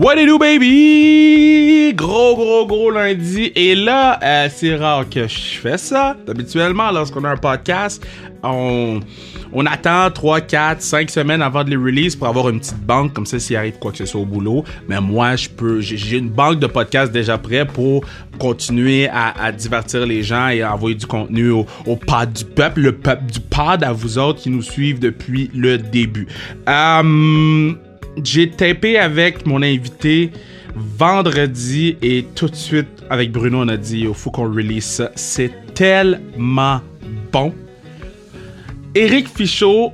What do baby? Gros, gros, gros lundi. Et là, euh, c'est rare que je fais ça. Habituellement, lorsqu'on a un podcast, on, on attend 3, 4, 5 semaines avant de les release pour avoir une petite banque, comme ça, s'il arrive quoi que ce soit au boulot. Mais moi, je peux, j'ai une banque de podcasts déjà prêt pour continuer à, divertir les gens et envoyer du contenu au, pod du peuple, le peuple du pod à vous autres qui nous suivent depuis le début. Euh, j'ai tapé avec mon invité vendredi et tout de suite avec Bruno on a dit il faut qu'on release ça. C'est tellement bon. Eric Fichot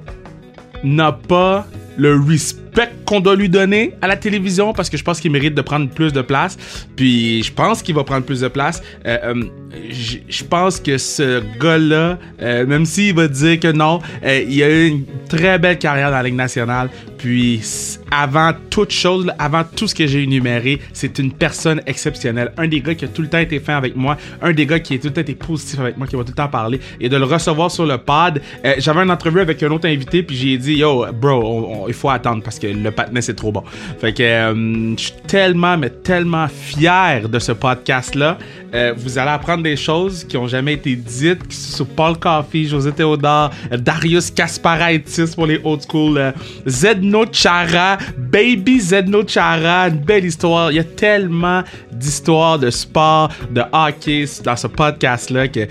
n'a pas le respect qu'on doit lui donner à la télévision parce que je pense qu'il mérite de prendre plus de place. Puis je pense qu'il va prendre plus de place. Euh, euh, je pense que ce gars-là, euh, même s'il va dire que non, il a eu une très belle carrière dans la Ligue nationale. Puis avant toute chose, avant tout ce que j'ai énuméré, c'est une personne exceptionnelle. Un des gars qui a tout le temps été fin avec moi, un des gars qui a tout le temps été positif avec moi, qui va tout le temps parler. Et de le recevoir sur le pod, j'avais une entrevue avec un autre invité, puis j'ai dit, yo, bro, il faut attendre parce que le patinet c'est trop bon. Fait que euh, je suis tellement, mais tellement fier de ce podcast-là. Euh, vous allez apprendre des choses qui ont jamais été dites sur Paul Coffey, José Théodore, Darius Kasparaitis pour les old school, euh, Zedno Chara, Baby Zedno Chara, une belle histoire. Il y a tellement d'histoires de sport, de hockey dans ce podcast-là que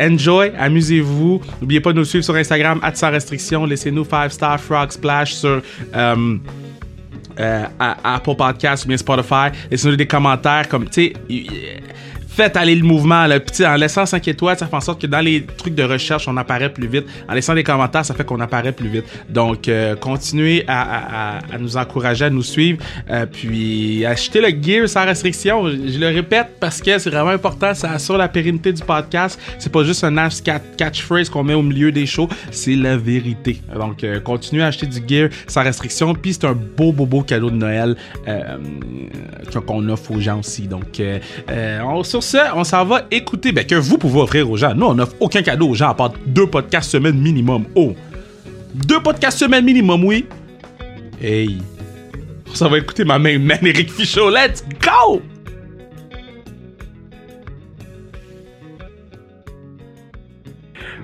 enjoy, amusez-vous. N'oubliez pas de nous suivre sur Instagram, sans restriction. Laissez-nous 5 star frog splash sur euh, euh, Apple Podcast ou bien Spotify. Laissez-nous des commentaires comme, tu sais, faites aller le mouvement. Là. en laissant 5 étoiles, ça fait en sorte que dans les trucs de recherche, on apparaît plus vite. En laissant des commentaires, ça fait qu'on apparaît plus vite. Donc, euh, continuez à, nous encourager, à nous suivre. Euh, puis, achetez le gear sans restriction. Je le répète parce que c'est vraiment important. Ça assure la pérennité du podcast. C'est pas juste un catchphrase qu'on met au milieu des shows. C'est la vérité. Donc, euh, continuez à acheter du gear sans restriction. Puis, c'est un beau, beau, beau cadeau de Noël qu'on offre aux gens aussi. Donc, on, on s'en va écouter. Ben, que vous pouvez offrir aux gens. Nous, on n'offre aucun cadeau aux gens à part deux podcasts semaine minimum. Oh! Deux podcasts semaine minimum, oui. Hey! On s'en va écouter ma main man Eric Fichot. Let's go!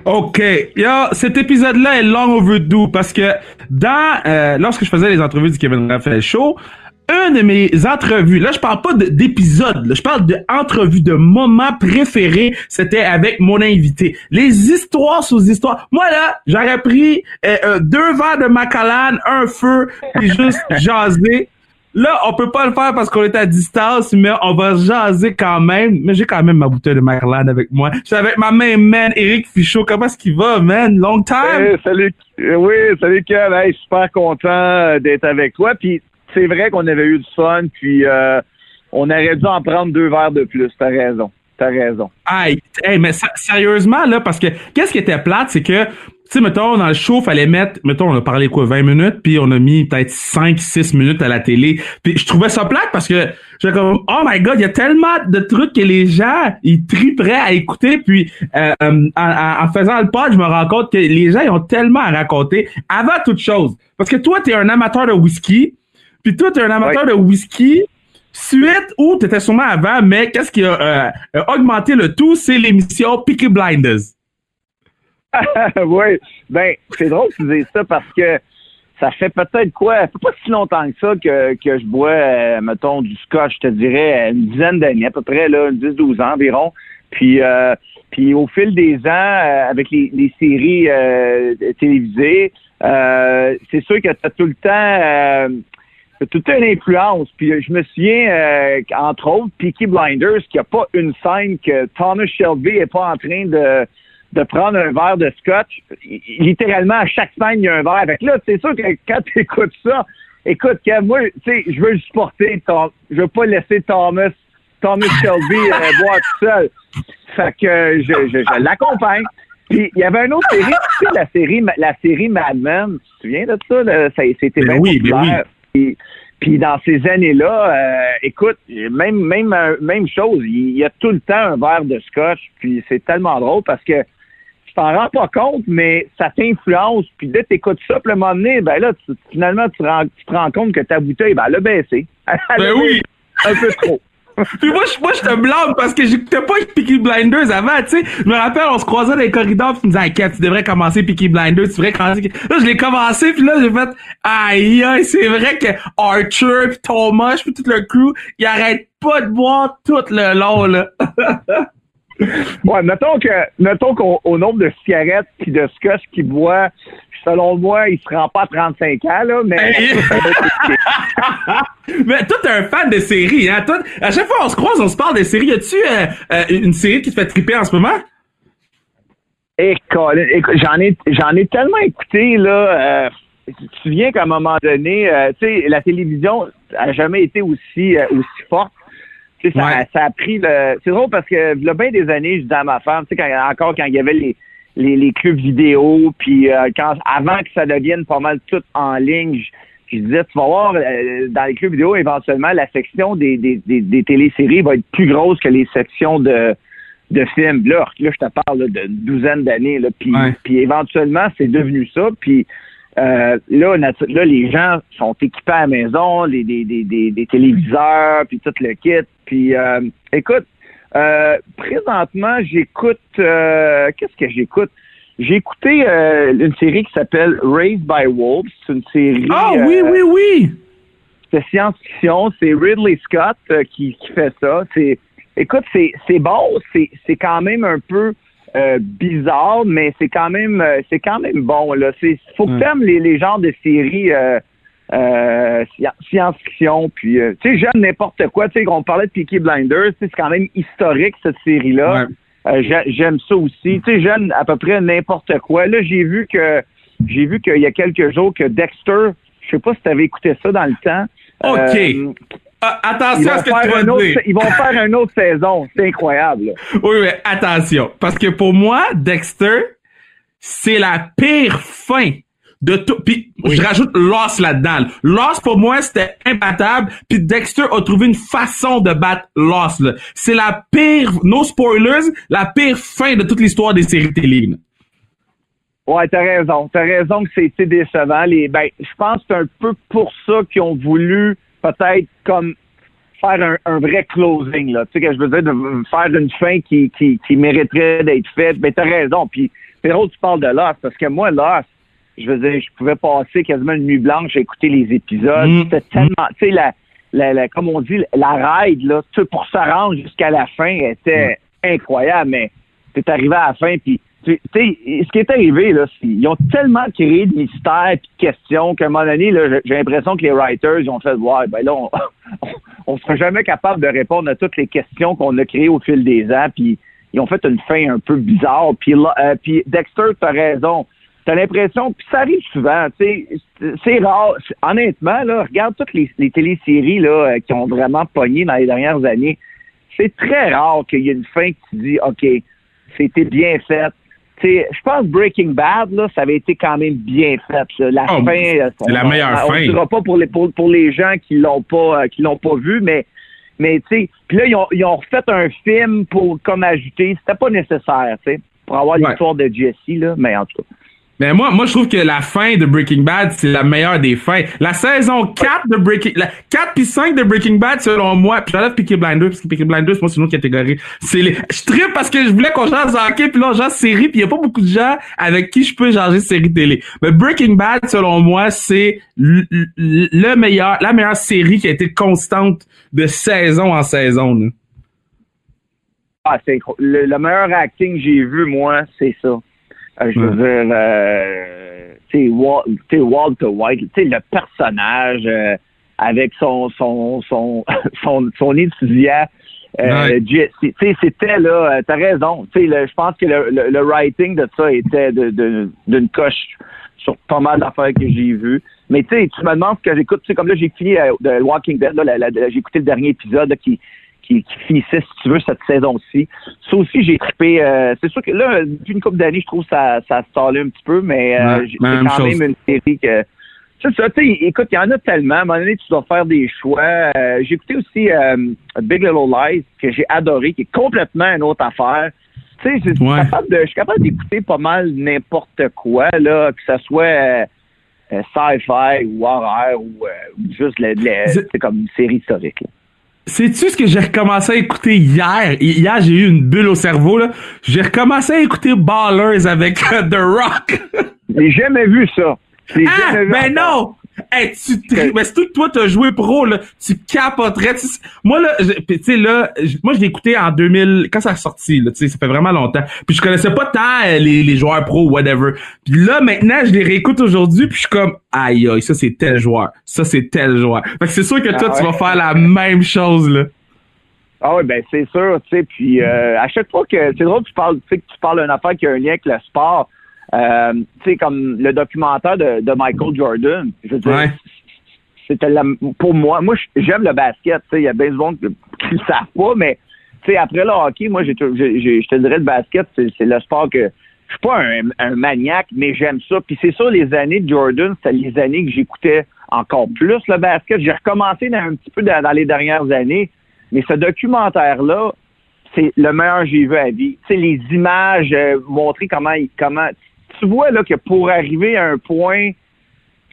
OK. Yo, cet épisode-là est long overdue parce que dans euh, lorsque je faisais les entrevues du Kevin Raphaël Show, une de mes entrevues, là je parle pas d'épisodes, je parle d'entrevues, de moments préférés, c'était avec mon invité. Les histoires sous histoires. Moi là, j'aurais pris euh, euh, deux verres de Macallan, un feu, puis juste jaser. Là, on peut pas le faire parce qu'on est à distance, mais on va jaser quand même. Mais j'ai quand même ma bouteille de Macallan avec moi. Je suis avec ma main man, Eric Fichot. Comment est-ce qu'il va, man? Long time? salut. Oui, salut Kev. Hey, super content d'être avec toi. Puis c'est vrai qu'on avait eu du fun, puis euh, on aurait dû en prendre deux verres de plus. T'as raison. T'as raison. Aïe, mais sérieusement, là, parce que qu'est-ce qui était plate, c'est que, tu sais, mettons, dans le show, fallait mettre, mettons, on a parlé quoi, 20 minutes, puis on a mis peut-être 5, 6 minutes à la télé. Puis je trouvais ça plate parce que j'étais comme, oh my god, il y a tellement de trucs que les gens, ils triperaient à écouter. Puis euh, en, faisant le pod, je me rends compte que les gens, ils ont tellement à raconter avant toute chose. Parce que toi, t'es un amateur de whisky, puis toi, tu es un amateur de whisky. Suite ou tu étais sûrement avant, mais qu'est-ce qui a euh, augmenté le tout, c'est l'émission Peaky Blinders. oui, ben c'est drôle que tu dises ça parce que ça fait peut-être quoi, ça fait pas si longtemps que ça que, que je bois, euh, mettons, du scotch, je te dirais, une dizaine d'années, à peu près, là, 10-12 ans environ. Puis, euh, puis au fil des ans, avec les, les séries télévisées, c'est sûr que tu as tout le temps toute une influence. Puis euh, je me souviens, euh, entre autres, Peaky Blinders, qu'il n'y a pas une scène que Thomas Shelby n'est pas en train de, de prendre un verre de scotch. Littéralement, à chaque scène, il y a un verre. Avec là, c'est sûr que quand tu écoutes ça, écoute, moi, tu sais, je veux le supporter. Je veux pas laisser Thomas, Thomas Shelby euh, boire tout seul. Fait que je, je, l'accompagne. Puis il y avait une autre série, tu sais, la série, la série Mad Men. Tu te souviens de ça? ça c'était bien oui, populaire. Puis, dans ces années-là, euh, écoute, même même même chose, il y a tout le temps un verre de scotch, puis c'est tellement drôle parce que t'en rends pas compte, mais ça t'influence. Puis dès que t'écoutes ça, puis le moment donné, ben là, tu- finalement, tu, rends- tu te rends compte que ta bouteille, ben, elle a baissé. Elle a Ben oui. Un peu trop. Puis moi, je, moi, je te blâme parce que j'écoutais pas Peaky Blinders avant, tu sais. Je me rappelle, on se croisait dans les corridors pis tu me disais, tu devrais commencer Peaky Blinders, tu devrais commencer. Là, je l'ai commencé pis là, j'ai fait, aïe, aïe, c'est vrai que Archer pis Thomas pis tout le crew, ils arrêtent pas de boire tout le long, là. Ouais, mettons que, mettons qu'au au nombre de cigarettes puis de scotch qu'il boit, selon moi, il se rend pas à 35 ans, là, mais. Mais toi, t'es un fan de séries, hein? Toi, à chaque fois on se croise, on se parle de séries. Y a-tu euh, euh, une série qui te fait triper en ce moment? Colin, écoute, j'en ai, j'en ai tellement écouté là. Euh, tu te souviens qu'à un moment donné, euh, tu sais, la télévision a jamais été aussi aussi forte. Ça, Ouais. ça a pris le. C'est drôle parce que il y a bien des années, je disais à ma femme, tu sais, encore quand il y avait les les, les clubs vidéo, puis euh, quand avant que ça devienne pas mal tout en ligne, je, je disais, tu vas voir euh, dans les clubs vidéo éventuellement la section des des, des, des téléséries va être plus grosse que les sections de de films. Là, là je te parle là, d'une douzaine d'années. Là, puis, Ouais. puis éventuellement, c'est devenu ça. Puis euh, là, là, les gens sont équipés à la maison, les, des, des, des, des téléviseurs, puis tout le kit. Puis euh, écoute, euh, présentement, j'écoute euh, qu'est-ce que j'écoute? J'ai écouté euh, une série qui s'appelle Raised by Wolves. C'est une série Ah oui, euh, oui, oui! de science-fiction. C'est Ridley Scott euh, qui, qui fait ça. C'est, écoute, c'est, c'est bon. C'est, c'est quand même un peu bizarre, mais c'est quand même, c'est quand même bon. Là, c'est, faut que Ouais. t'aimes les, les genres de séries. Euh, sci- science-fiction, puis euh, tu sais, j'aime n'importe quoi. Tu sais, on parlait de Peaky Blinders, c'est quand même historique cette série-là. Ouais. Euh, j'a- j'aime ça aussi. Tu sais, j'aime à peu près n'importe quoi. Là, j'ai vu que j'ai vu qu'il y a quelques jours que Dexter, je sais pas si tu avais écouté ça dans le temps. OK. Euh, Ah, attention à ce que tu vas autre, dire. ils vont faire une autre saison. C'est incroyable. Oui, mais attention. Parce que pour moi, Dexter, c'est la pire fin de tout. Puis je rajoute Lost là-dedans. Lost, pour moi, c'était imbattable. Puis Dexter a trouvé une façon de battre Lost. là. C'est la pire, no spoilers, la pire fin de toute l'histoire des séries télé. là. Ouais, t'as raison. T'as raison que c'est décevant. Les, ben, je pense que c'est un peu pour ça qu'ils ont voulu peut-être comme faire un, un vrai closing, là. Tu sais que je veux dire, de faire une fin qui, qui, qui mériterait d'être faite. Ben, t'as raison. Puis, que tu parles de Lost, parce que moi, Lost, je veux dire, je pouvais passer quasiment une nuit blanche à écouter les épisodes. Mm. C'était tellement, tu sais, la, la, la- comme on dit, la ride, là, pour se rendre jusqu'à la fin, était incroyable, mais t'es arrivé à la fin, puis tu sais, ce qui est arrivé, là, c'est ils ont tellement créé de mystères et de questions qu'à un moment donné, là, j'ai- l'impression que les writers, ils ont fait, ouais, ben là, on, on sera jamais capable de répondre à toutes les questions qu'on a créées au fil des ans, puis ils ont fait une fin un peu bizarre. Puis, là, euh, puis Dexter, t'as raison. T'as l'impression, puis ça arrive souvent, tu sais, c'est- rare. Honnêtement, là, regarde toutes les, les téléséries là, euh, qui ont vraiment pogné dans les dernières années. C'est très rare qu'il y ait une fin qui dit, OK, c'était bien fait. Tu sais, je pense Breaking Bad, là, ça avait été quand même bien fait. là. La Oh, fin, euh, c'est la on- meilleure on, fin. On dira pas pour les pour, pour les gens qui l'ont pas euh, qui l'ont pas vu, mais mais tu sais, puis là ils ont, ils ont refait un film pour comme ajouter, c'était pas nécessaire, tu sais, pour avoir Ouais. l'histoire de Jesse là, mais en tout cas. Mais moi, moi, je trouve que la fin de Breaking Bad, c'est la meilleure des fins. La saison 4 de Breaking, la 4 puis 5 de Breaking Bad, selon moi, puis j'enlève Peaky Blinders, parce que Peaky Blinders, moi, c'est une autre catégorie. C'est les, je tripe parce que je voulais qu'on change hockey, puis là, jase série, puis il y a pas beaucoup de gens avec qui je peux changer série télé. Mais Breaking Bad, selon moi, c'est le meilleur, la meilleure série qui a été constante de saison en saison, là. Ah, c'est le, le meilleur acting que j'ai vu moi, c'est ça. Euh, je veux dire, euh, tu sais, Walter White, tu sais, le personnage euh, avec son son son son, son étudiant. Euh, c'était là, euh, t'as raison. Je pense que le, le, le writing de ça était de- de- d'une coche sur pas mal d'affaires que j'ai vues. Mais tu sais, tu me demandes ce que j'écoute. Tu sais, comme là, j'ai fini euh, de Walking Dead. J'ai écouté le dernier épisode là, qui, qui, qui finissait, si tu veux, cette saison-ci. Ça aussi, j'ai trippé. euh, c'est sûr que là, depuis une couple d'années, je trouve que ça, ça se un petit peu, mais euh, Ouais, j'ai- quand chose. même une série que. C'est ça, tu sais, écoute, il y en a tellement. À un moment donné, tu dois faire des choix. Euh, j'ai écouté aussi euh, Big Little Lies, que j'ai adoré, qui est complètement une autre affaire. Tu sais, je suis Ouais. capable de- je suis capable d'écouter pas mal n'importe quoi, là, que ce soit sci-fi ou horreur ou, juste le, le- comme une série historique. là. Sais-tu ce que j'ai recommencé à écouter hier? Hi- Hier, j'ai eu une bulle au cerveau, là. J'ai recommencé à écouter Ballers avec euh, The Rock. J'ai jamais vu ça. Ah, jamais vu ben encore. Hey, tu tri- mais surtout que toi, t'as joué pro, là. Tu capoterais. Tu Moi, là, tu sais, là, moi, je l'ai écouté en 2000, quand ça a sorti, là, tu sais, ça fait vraiment longtemps. Puis je connaissais pas tant euh, les, les joueurs pro, whatever. Puis là, maintenant, je les réécoute aujourd'hui, puis je suis comme, aïe, aïe, ça, c'est tel joueur. Ça, c'est tel joueur. Fait que c'est sûr que toi, Ah tu ouais. vas faire la même chose, là. Ah oui, ben c'est sûr, tu sais, puis euh, à chaque fois que c'est drôle que tu parles, tu sais, que tu parles d'une affaire qui a un lien avec le sport, euh, tu sais, comme le documentaire de, de Michael Jordan, je veux dire, Ouais. c'était la- pour moi, moi j'aime le basket, tu sais, il y a bien du monde qui le savent pas, mais tu sais, après le hockey, moi j'ai je te dirais le basket, c'est c'est le sport que je suis pas un, un maniaque, mais j'aime ça. Puis c'est sûr, les années de Jordan, c'était les années que j'écoutais encore plus le basket. J'ai recommencé dans, un petit peu dans, dans les dernières années, mais ce documentaire-là, c'est le meilleur que j'ai vu à vie. Tu sais, les images, euh, montrer comment, comment. Tu vois là que pour arriver à un point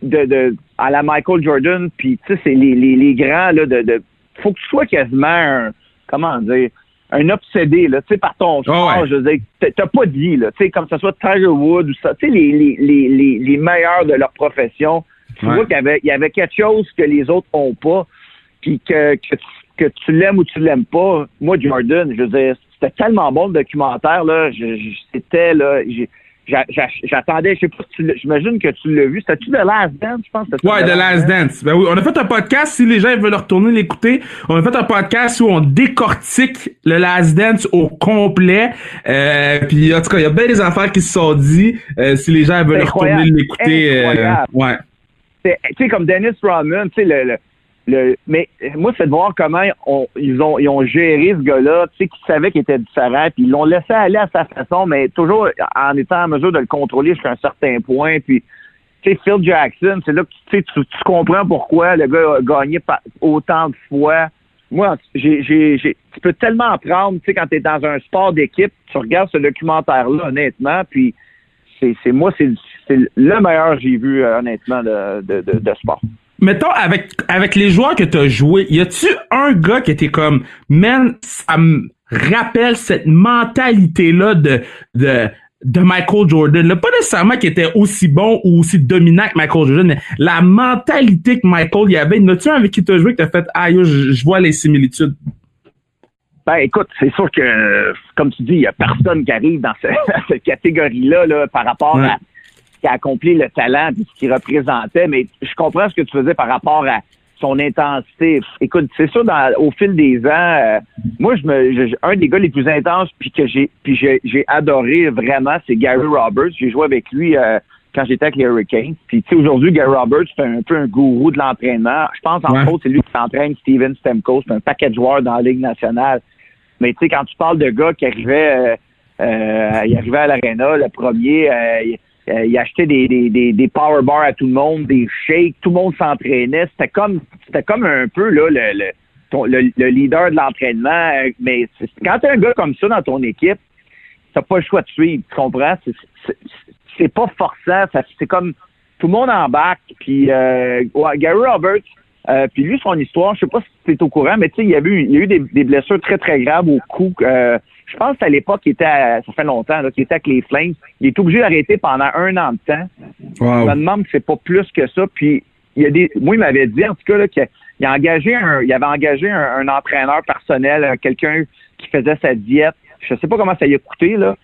de, de à la Michael Jordan, puis tu sais, c'est les, les, les grands là, de, de. Faut que tu sois quasiment un, comment dire, un obsédé là, tu sais, par ton sport. Ah ouais. Je veux dire, t'as- pas vie là, tu sais, comme ce soit Tiger Woods ou ça, tu sais, les, les, les, les, meilleurs de leur profession. Tu Ouais. vois qu'il y avait, il y avait quelque chose que les autres ont pas, puis que, que, tu- que tu l'aimes ou tu l'aimes pas. Moi, Jordan, je veux dire, c'était tellement bon le documentaire là, je- je- c'était là, j'attendais, je sais pas, si j'imagine que tu l'as vu. C'était-tu The Last Dance, je pense? Ouais, The Last Dance. Ben oui, on a fait un podcast, si les gens veulent retourner l'écouter, on a fait un podcast où on décortique le Last Dance au complet. Euh, puis en tout cas, il y a bien des affaires qui se sont dit. Euh, si les gens veulent retourner l'écouter. euh, ouais. Tu sais, comme Dennis Rodman, tu sais, le, le, le- mais moi, c'est de voir comment on- ils, ont, ils ont géré ce gars-là, tu sais, qui savait qu'il était différent, puis ils l'ont laissé aller à sa façon, mais toujours en étant en mesure de le contrôler jusqu'à un certain point, puis tu sais, Phil Jackson, c'est là que tu, tu, comprends pourquoi le gars a gagné autant de fois. Moi, j'ai, tu peux tellement apprendre, tu sais, quand tu es dans un sport d'équipe, tu regardes ce documentaire-là, honnêtement, puis c'est, moi, c'est, c'est le meilleur que j'ai vu, euh, honnêtement, de, de, de sport. Mettons, avec, avec les joueurs que tu as joué, y a-tu un gars qui était comme, man, ça me rappelle cette mentalité-là de, de, de Michael Jordan? Là, pas nécessairement qu'il était aussi bon ou aussi dominant que Michael Jordan, mais la mentalité que Michael y avait. A-tu un avec qui tu as joué que t'as fait, ah, yo, je, vois les similitudes? Ben écoute, c'est sûr que, comme tu dis, il n'y a personne qui arrive dans ce- cette catégorie-là là, par rapport Ouais. à qui a accompli le talent et ce qu'il représentait, mais je comprends ce que tu faisais par rapport à son intensité. Écoute, c'est sûr, dans, au fil des ans, euh, moi, je me, je- un des gars les plus intenses puis que j'ai, puis j'ai, j'ai adoré vraiment, c'est Gary Roberts. J'ai joué avec lui euh, quand j'étais avec les Hurricanes. Puis tu sais, aujourd'hui, Gary Roberts, c'est un peu un gourou de l'entraînement. Je pense en Ouais. autres, c'est lui qui entraîne Steven Stemco. C'est un paquet de joueurs dans la Ligue nationale. Mais tu sais, quand tu parles de gars qui arrivaient, euh, euh, il arrivait à l'aréna, le premier, euh, il, euh, il achetait des, des, des, des power bars à tout le monde, des shakes, tout le monde s'entraînait. C'était comme c'était comme un peu là le, le, le, le leader de l'entraînement. euh, Mais quand tu as un gars comme ça dans ton équipe, t'as pas le choix de suivre, tu comprends? C'est- pas forçant, ça- c'est comme tout le monde embarque. Puis euh, ouais, Gary Roberts, euh, puis lui, son histoire, je sais pas si tu es au courant, mais tu sais, il y a eu, il y a eu des, des blessures très, très graves au cou. Euh, je pense qu'à l'époque, il était à- ça fait longtemps, qu'il était avec les Flames. Il est obligé d'arrêter pendant un an de temps. Je me demande si c'est pas plus que ça. Puis il y a des. Moi, il m'avait dit en tout cas là, qu'il il a engagé un. Il avait engagé un, un entraîneur personnel, euh, quelqu'un qui faisait sa diète. Je sais pas comment ça y a coûté, là.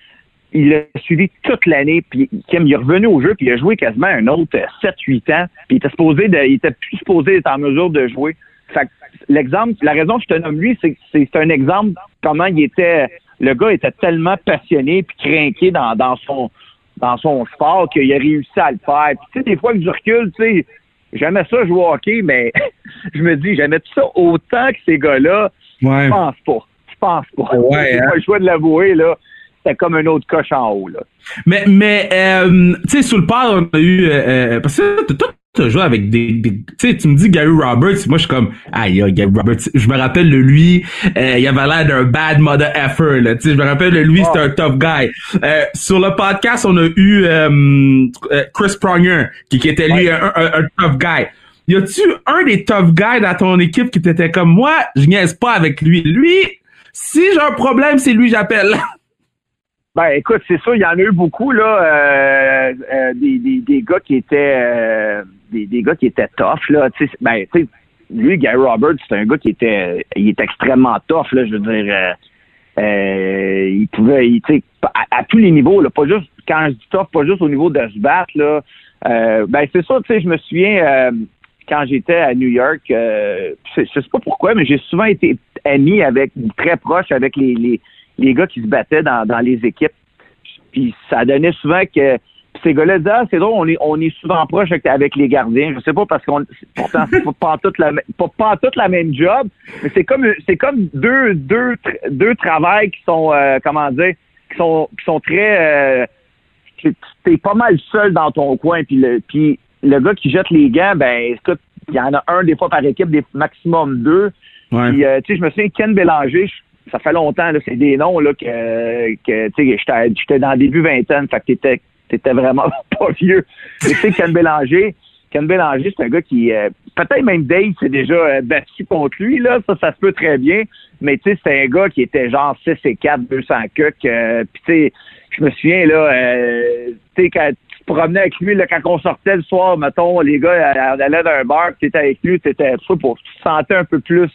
Il l'a suivi toute l'année, puis Kim, il est revenu au jeu, puis il a joué quasiment un autre 7-8 ans. Puis il était supposé de, il était plus supposé être en mesure de jouer. Fait que l'exemple, la raison que je te nomme lui, c'est que c'est c'est un exemple comment il était. Le gars était tellement passionné puis craqué dans, dans son dans son sport qu'il a réussi à le faire. Puis, tu sais, des fois que je recule, tu sais, j'aimais ça jouer au hockey, mais je me dis, j'aimais ça autant que ces gars-là? Ouais. Je pense pas. Je pense pas. Ouais, J'ai hein? pas le choix de l'avouer, là. C'était comme un autre coche en haut, là. Mais, mais euh, tu sais, sous le pad, on a eu... euh, euh, parce que toi, as joué avec des, tu sais, tu me dis Gary Roberts, moi je suis comme, ah yeah, Gary Roberts, je me rappelle de lui, euh, il avait l'air d'un bad mother effer, là, tu sais, je me rappelle de lui, c'était un tough guy. Euh, sur le podcast, on a eu euh, Chris Pronger, qui, qui était lui un, un, tough guy. Y a-tu un des tough guys dans ton équipe qui t'était comme moi, je niaise pas avec lui? Lui, si j'ai un problème, c'est lui j'appelle. Ben, écoute, c'est ça, il y en a eu beaucoup, là, euh, euh, des, des, des, gars qui étaient euh, des, des, gars qui étaient tough, là. Tu sais, ben, tu sais, lui, Guy Roberts, c'est un gars qui était il est extrêmement tough, là, je veux dire. il pouvait, il, à, à, tous les niveaux, là, pas juste, quand je dis tough, pas juste au niveau de se battre, là. ben, c'est ça, tu sais, je me souviens, quand j'étais à New York, je sais pas pourquoi, mais j'ai souvent été ami avec, très proche avec les, les les gars qui se battaient dans, dans les équipes. Puis ça donnait souvent que ces gars-là disaient ah, c'est drôle, on est, on est souvent proche avec, les gardiens. Je sais pas parce qu'on pourtant c'est pas toute la pas, pas toute la même job, mais c'est comme c'est comme deux deux deux travails qui sont euh, comment dire qui sont qui sont très euh, t'es pas mal seul dans ton coin puis le puis le gars qui jette les gants ben écoute il y en a un des fois par équipe des maximum deux puis euh, tu sais je me souviens Ken Bélanger ça fait longtemps, c'est des noms là, que, tu sais, j'étais dans le début vingtaine, fait que t'étais, t'étais vraiment pas vieux. Tu sais, Ken Bélanger, Ken Bélanger, c'est un gars qui, euh, peut-être même Dave s'est déjà euh, battu contre lui, là, ça, ça se peut très bien, mais tu sais, c'est un gars qui était genre 6 et 4, 200 cucs, euh, puis tu sais, je me souviens, là, tu sais, quand tu te promenais avec lui, quand on sortait le soir, mettons, les gars, on allait dans un bar, tu étais avec lui, t'étais, tu sentais un peu plus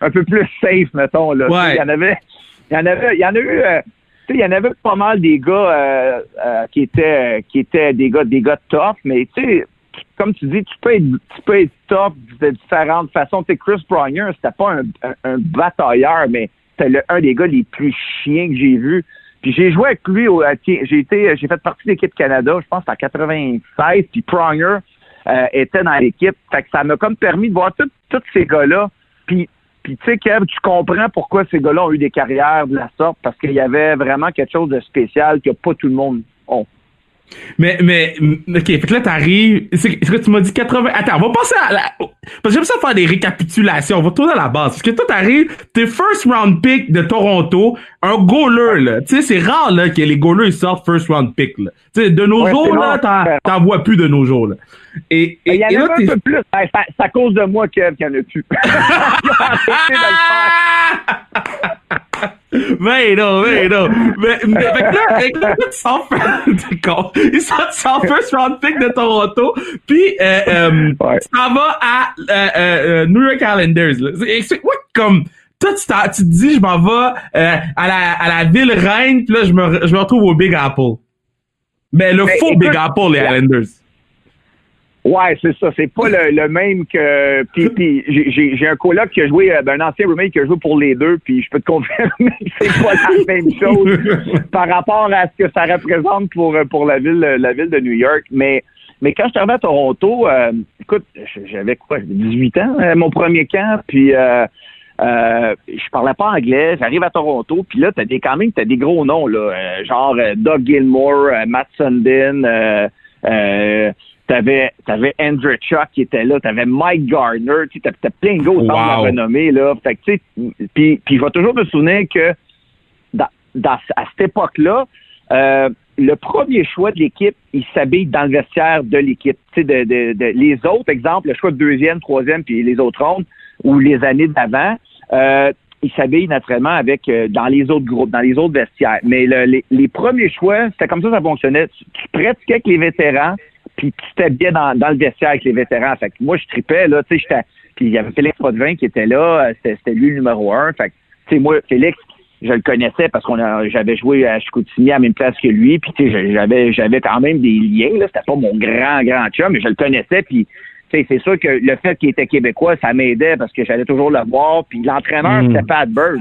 un peu plus safe, mettons. Là. Il y en avait. Il y en avait. Il y en a eu. Euh, il y en avait pas mal des gars euh, euh, qui étaient qui étaient des gars des gars top, mais tu sais, comme tu dis, tu peux être tu peux être top de différentes façons. Tu sais, Chris Bryant, c'était pas un, un, batailleur, mais c'était un des gars les plus chiens que j'ai vus. Puis j'ai joué avec lui au j'ai été j'ai fait partie de l'équipe Canada, je pense en 96, puis Pronger était dans l'équipe. Fait que ça m'a comme permis de voir tous ces gars-là. Puis puis tu sais, Kev, tu comprends pourquoi ces gars-là ont eu des carrières de la sorte, parce qu'il y avait vraiment quelque chose de spécial que pas tout le monde a. Mais, mais, ok, fait que là, t'arrives, c'est ce que tu m'as dit 80, attends, on va passer à la, parce que j'aime ça faire des récapitulations, on va tourner à la base, parce que toi, t'arrives, t'es first round pick de Toronto, un goaler, là, tu sais, c'est rare, là, que les goalers, sortent first round pick, là. Tu sais, de nos jours, là, t'en vois plus de nos jours, là. Et, il y en a un peu plus. C'est à cause de moi, Kev, qu'il y en a plus. mais non, mais non. Mais, mais fait que là, fait que là, tu sors, il sort, first round pick de Toronto, puis euh, euh, ouais. tu t'en vas à euh, euh, New York Islanders. Quoi comme toi tu, tu te dis je m'en vais euh, à la à la ville reine, puis là je me je me retrouve au Big Apple. Mais le ben, faux Big Apple les Islanders. Ouais, c'est ça. C'est pas le, le, même que. Puis, puis j'ai un coloc qui a joué, euh, ben, un ancien roommate qui a joué pour les deux, puis je peux te confirmer que c'est pas la même chose par rapport à ce que ça représente pour pour la ville la ville de New York. Mais mais quand je suis arrivé à Toronto, euh, écoute, j'avais quoi, 18 ans, euh, mon premier camp, puis euh, euh, je parlais pas anglais, j'arrive à Toronto, puis là, t'as des quand même t'as des gros noms là, genre Doug Gilmore, Matt Sundin, euh, T'avais, t'avais Andrew Chuck qui était là, t'avais Mike Gardner, tu t'avais plein de de renommée, là. Fait que, tu sais, puis, puis je vais toujours me souvenir que dans, dans à cette époque-là, euh, le premier choix de l'équipe, il s'habille dans le vestiaire de l'équipe. Tu sais, de, de, de, les autres, exemple, le choix de deuxième, troisième, puis les autres rondes, ou les années d'avant, euh, il s'habille naturellement avec euh, dans les autres groupes, dans les autres vestiaires. Mais le, les, les, premiers choix, c'était comme ça que ça fonctionnait. Tu, tu pratiquais avec les vétérans, puis c'était bien dans, dans, le vestiaire avec les vétérans. Fait que moi, je tripais, là, tu sais, j'étais. Puis il y avait Félix Potvin qui était là, euh, c'était lui le numéro un. Fait que, tu sais, moi, Félix, je le connaissais parce qu'on j'avais joué à Chicoutimi à la même place que lui, puis tu sais, j'avais j'avais quand même des liens, là. C'était pas mon grand, grand chum, mais je le connaissais, puis c'est sûr que le fait qu'il était québécois, ça m'aidait parce que j'allais toujours le voir. Puis l'entraîneur, mm. c'était Pat Bird.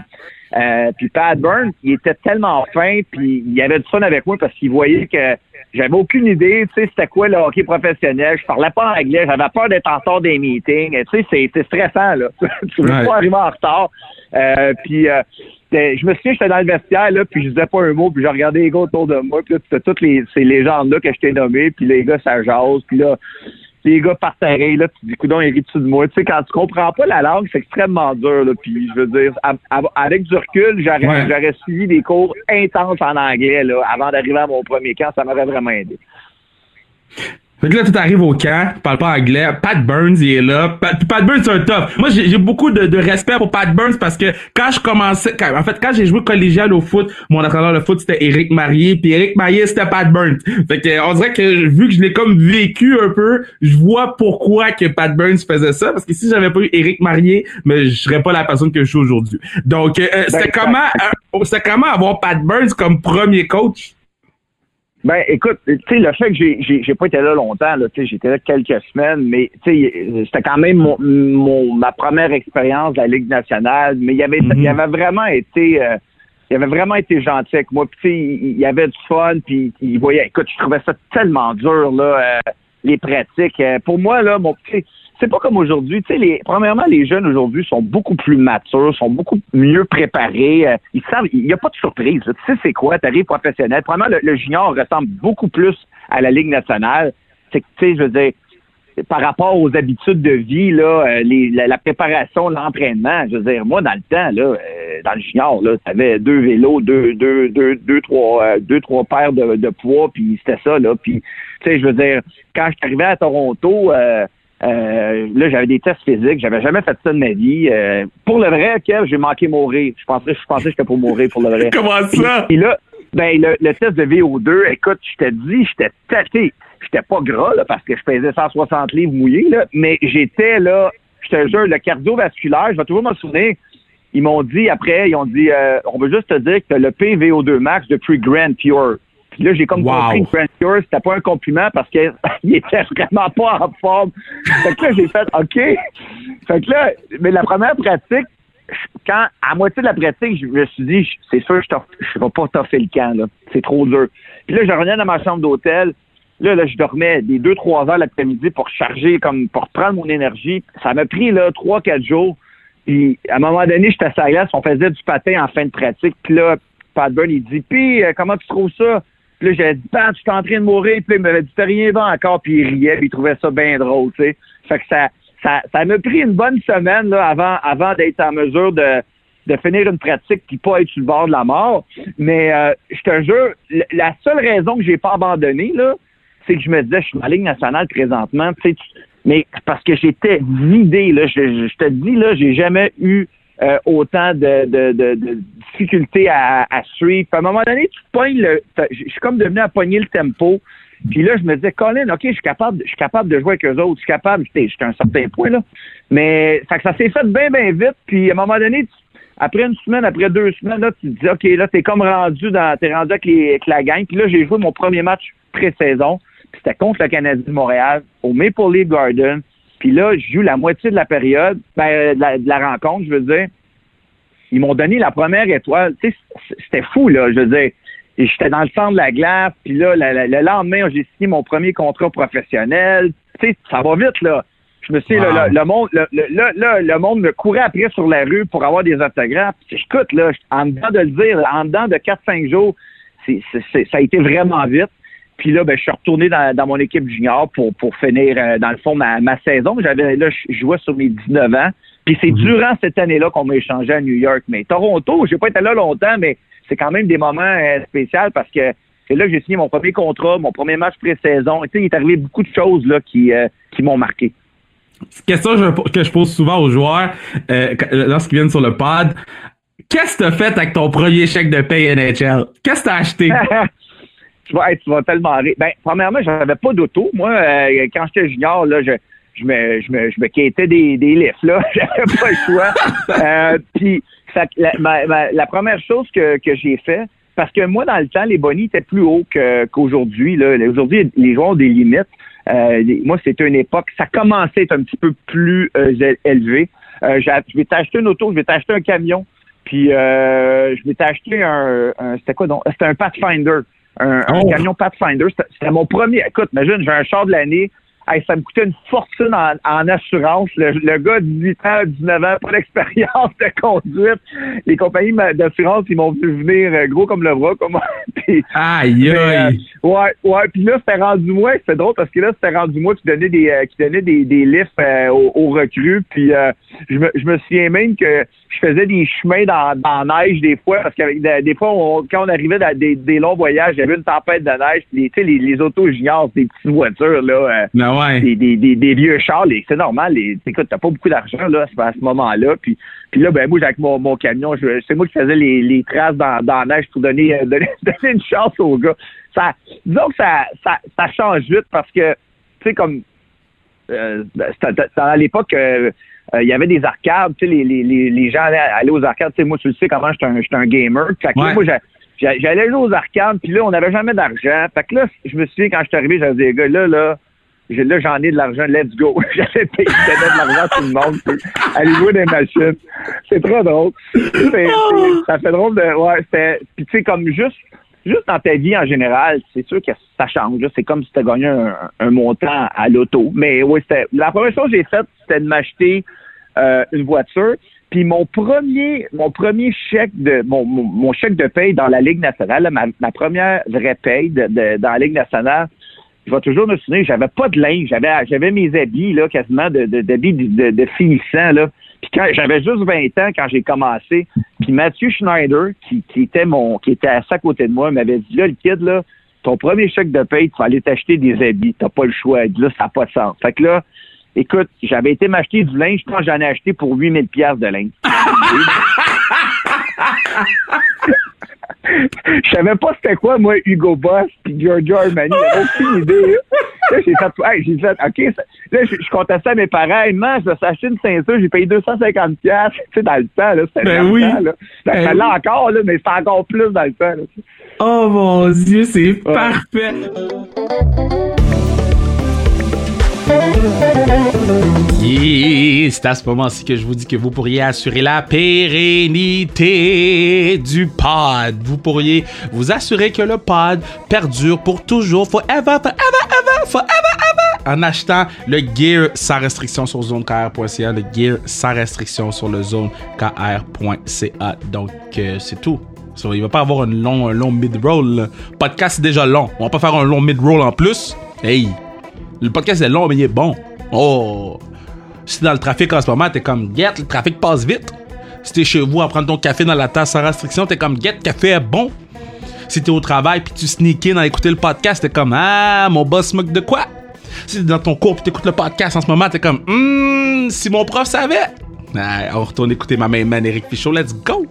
Euh, puis Pat Burns, il était tellement fin, puis il avait du fun avec moi parce qu'il voyait que j'avais aucune idée, tu sais, c'était quoi le hockey professionnel. Je parlais pas anglais, j'avais peur d'être en retard des meetings. Tu sais, c'est stressant, là. tu veux pas arriver en retard. Euh, puis euh, je me souviens, j'étais dans le vestiaire, là, puis je disais pas un mot, puis je regardais les gars autour de moi, puis là, c'était toutes les, ces légendes-là que je t'ai nommées, puis les gars, ça jase, puis là, les gars partiraient, là, tu dis, coudon, ils rient dessus de moi? Tu sais, quand tu comprends pas la langue, c'est extrêmement dur, là. Puis, je veux dire, avec du recul, j'aurais, j'aurais suivi des cours intenses en anglais, là, avant d'arriver à mon premier camp. Ça m'aurait vraiment aidé. Fait que là, tu arrives au camp, tu parles pas anglais. Pat Burns, il est là. Pat, Burns, c'est un top. Moi, j'ai beaucoup de, respect pour Pat Burns parce que quand je commençais, en fait, quand j'ai joué collégial au foot, mon entraîneur de foot, c'était Eric Marié, puis Eric Marié, c'était Pat Burns. Fait que, on dirait que, vu que je l'ai comme vécu un peu, je vois pourquoi que Pat Burns faisait ça, parce que si j'avais pas eu Eric Marié, mais je serais pas la personne que je suis aujourd'hui. Donc, euh, c'était ben, comment, euh, c'était comment avoir Pat Burns comme premier coach? Ben, écoute, tu sais, le fait que j'ai, j'ai, pas été là longtemps, là, tu sais, j'étais là quelques semaines, mais tu sais, c'était quand même mon, ma première expérience de la Ligue nationale, mais il avait, mm-hmm. il avait vraiment été, euh, il avait vraiment été gentil avec moi, tu sais, il, y avait du fun, puis il voyait, écoute, je trouvais ça tellement dur, là, euh, les pratiques. Euh, pour moi, là, mon petit, c'est pas comme aujourd'hui. Tu sais, premièrement, les jeunes aujourd'hui sont beaucoup plus matures, sont beaucoup mieux préparés. Euh, ils savent, il n'y a pas de surprise. Tu sais, c'est quoi, t'arrives professionnel. Premièrement, le, junior ressemble beaucoup plus à la Ligue nationale. C'est tu sais, je veux dire, par rapport aux habitudes de vie, là, euh, la, préparation, l'entraînement, je veux dire, moi, dans le temps, là, euh, dans le junior, là, t'avais deux vélos, deux, deux, deux, deux, trois, deux, trois paires de, de poids, puis c'était ça, là. Puis, tu sais, je veux dire, quand je suis arrivé à Toronto, euh, là, j'avais des tests physiques. J'avais jamais fait ça de ma vie. Euh, pour le vrai, Kev, j'ai manqué mourir. Je pensais, je pensais que j'étais pour mourir pour le vrai. Comment ça? Et là, ben, le, test de VO2, écoute, je t'ai dit, j'étais tâté. J'étais pas gras, là, parce que je pesais 160 livres mouillés, là, mais j'étais, là, je te jure, le cardiovasculaire, je vais toujours m'en souvenir. Ils m'ont dit après, ils ont dit, euh, on veut juste te dire que as le PVO2 max depuis Grand Pure. Puis là, j'ai comme compris que Cure, c'était pas un compliment parce qu'il était vraiment pas en forme. Fait que là, j'ai fait OK. Fait que là, mais la première pratique, quand, à moitié de la pratique, je me suis dit, c'est sûr, je ne vais pas toffer le camp, là. C'est trop dur. Puis là, je revenais dans ma chambre d'hôtel. Là, là, je dormais des deux, trois heures l'après-midi pour charger, comme, pour prendre mon énergie. Ça m'a pris, là, trois, quatre jours. Puis, à un moment donné, j'étais à la on faisait du patin en fin de pratique. Puis là, Pat Burn, il dit, puis, euh, comment tu trouves ça? Là, j'ai dit, Pat, tu es en train de mourir. Puis il m'avait dit, t'as rien va encore? Puis il riait, puis il trouvait ça bien drôle, tu sais. Fait que ça, ça, ça m'a pris une bonne semaine, là, avant, avant d'être en mesure de, de finir une pratique puis pas être sur le bord de la mort. Mais euh, je te jure, la seule raison que j'ai pas abandonné, là, c'est que je me disais, je suis en Ligue nationale présentement, tu sais, mais parce que j'étais vidé, là. Je, je te dis, là, j'ai jamais eu euh, autant de, de, de, difficultés à, à suivre. à un moment donné, tu pognes le. Je suis comme devenu à pogner le tempo. Puis là, je me disais, Colin, OK, je suis capable, capable de jouer avec eux autres. Je suis capable, j'étais à un certain point, là. Mais ça, ça s'est fait bien, bien vite. Puis à un moment donné, après une semaine, après deux semaines, là, tu te dis, OK, là, t'es comme rendu dans. T'es rendu avec, la gang. Puis là, j'ai joué mon premier match pré-saison. C'était contre le Canadien de Montréal, au Maple Leaf Garden. Puis là, je joue la moitié de la période, ben, de, la, rencontre, je veux dire. Ils m'ont donné la première étoile. Tu sais, c'était fou, là. Je veux dire, j'étais dans le centre de la glace, puis là, le, lendemain, j'ai signé mon premier contrat professionnel. Tu sais, ça va vite, là. Je me suis le, monde, le, le, monde me courait après sur la rue pour avoir des autographes. Écoute, là, en dedans de le dire, en dedans de 4-5 jours, ça a été vraiment vite. Puis là, ben, je suis retourné dans, mon équipe junior pour, pour finir, euh, dans le fond, ma, ma saison. J'avais là, je jouais sur mes 19 ans. Puis c'est mhm. durant cette année-là qu'on m'a échangé à New York. Mais Toronto, j'ai pas été là longtemps, mais c'est quand même des moments euh, spéciaux parce que c'est là que j'ai signé mon premier contrat, mon premier match pré-saison. Tu sais, il est arrivé beaucoup de choses là qui, euh, qui m'ont marqué. Question que je pose souvent aux joueurs lorsqu'ils viennent sur le pod. Qu'est-ce que t'as fait avec ton premier chèque de paye NHL? Qu'est-ce que t'as acheté? tu vas, tu vas tellement rire. Ben, premièrement, j'avais pas d'auto. Moi, euh, quand j'étais junior, là, je, je me, je me, je me quittais des, des lifts, là. J'avais pas le choix. Euh, puis, la, la, première chose que, que j'ai fait, parce que moi, dans le temps, les bonnies étaient plus hauts qu'aujourd'hui. là. Aujourd'hui, les joueurs ont des limites. Euh, moi, c'était une époque, ça commençait à être un petit peu plus euh, élevé. Euh, je vais t'acheter une auto, je vais t'acheter un camion, puis euh, je vais t'acheter un, un c'était quoi donc? C'était un Pathfinder un, oh. camion Pathfinder. C'était mon premier. Écoute, imagine, j'ai un char de l'année ça me coûtait une fortune en, assurance. Le, gars de 18 ans, 19 ans, pas d'expérience de conduite. Les compagnies d'assurance, ils m'ont vu venir euh, gros comme le bras. Comme... aïe, aïe. Euh, ouais, ouais. Puis là, c'était rendu moi. C'était drôle parce que là, c'était rendu moi qui donnait des, euh, qui donnait des, des lifts aux, recrues. Puis je, me, je me souviens même que je faisais des chemins dans, dans la neige des fois parce que des fois, quand on arrivait dans des, des longs voyages, il y avait une tempête de neige. Puis les, les, les autos juniors, des petites voitures, là. Ben ouais. des, des, des, des, vieux chars. C'est normal. Les, écoute, t'as pas beaucoup d'argent là, à ce moment-là. Puis, puis là, ben moi, avec mon, mon camion, c'est moi qui faisais les, les traces dans, dans la neige pour donner, euh, donner, donner, une chance aux gars. Ça, disons que ça, ça, ça change vite parce que, tu sais, comme euh, à l'époque, euh, euh, il y avait des arcades, tu sais, les, les, les gens allaient, aux arcades. Tu sais, moi, tu le sais comment j'étais un, un gamer. Fait que moi, j'allais jouer aux arcades, puis là, on n'avait jamais d'argent. Fait que là, je me souviens, quand je suis arrivé, j'avais dit, gars, là, là, là, j'en ai de l'argent, let's go. J'avais payé de l'argent à tout le monde. Allez jouer des machines? C'est trop drôle. ça fait drôle de. Ouais, c'était. Puis tu sais, comme juste juste dans ta vie en général, c'est sûr que ça change. C'est comme si tu as gagné un, montant à l'auto. Mais oui, c'était. La première chose que j'ai faite, c'était de m'acheter euh, une voiture. Puis mon premier, mon premier chèque de mon, mon, chèque de paye dans la Ligue nationale, ma, ma première vraie paye de, dans la Ligue nationale, je vais toujours me souvenir, j'avais pas de linge, j'avais j'avais mes habits là quasiment de d'habits de, de, de, finissant là. Puis quand j'avais juste 20 ans quand j'ai commencé, puis Mathieu Schneider qui, qui était mon qui était à à côté de moi m'avait dit là le kid là, ton premier chèque de paye, tu vas aller t'acheter des habits, t'as pas le choix. Là ça n'a pas de sens. Fait que là Écoute, j'avais été m'acheter du linge, je j'en ai acheté pour 8000 pièces de linge. Je savais pas c'était quoi, moi, Hugo Boss puis Giorgio Armani. J'avais aucune idée. Là, j'ai fait, hey, j'ai fait, OK, là, je, je comptais ça à mes parents. Moi, je vais s'acheter une ceinture, j'ai payé 250 tu sais, dans le temps, là. C'était ben oui. Temps, là. Ben, ben là encore, là, mais c'est encore plus dans le temps, là. Oh mon Dieu, c'est parfait. C'est à ce moment-ci que je vous dis que vous pourriez assurer la pérennité du pod. Vous pourriez vous assurer que le pod perdure pour toujours, forever, forever, ever, forever, ever, en achetant le gear sans restriction sur zonekr.ca, le gear sans restriction sur le zonekr.ca. Donc, euh, c'est tout. Il va pas avoir un long, un long mid-roll. Podcast, c'est déjà long. On va pas faire un long mid-roll en plus. Hey, le podcast est long, mais il est bon. Oh! Si t'es dans le trafic en ce moment, t'es comme, get, le trafic passe vite. Si t'es chez vous à prendre ton café dans la tasse sans restriction, t'es comme, get, café est bon. Si t'es au travail puis tu sneak in à écouter le podcast, t'es comme, ah, mon boss moque de quoi? Si t'es dans ton cours puis t'écoutes le podcast en ce moment, t'es comme, hum, si mon prof savait. On retourne écouter ma main man Eric Fichot, let's go!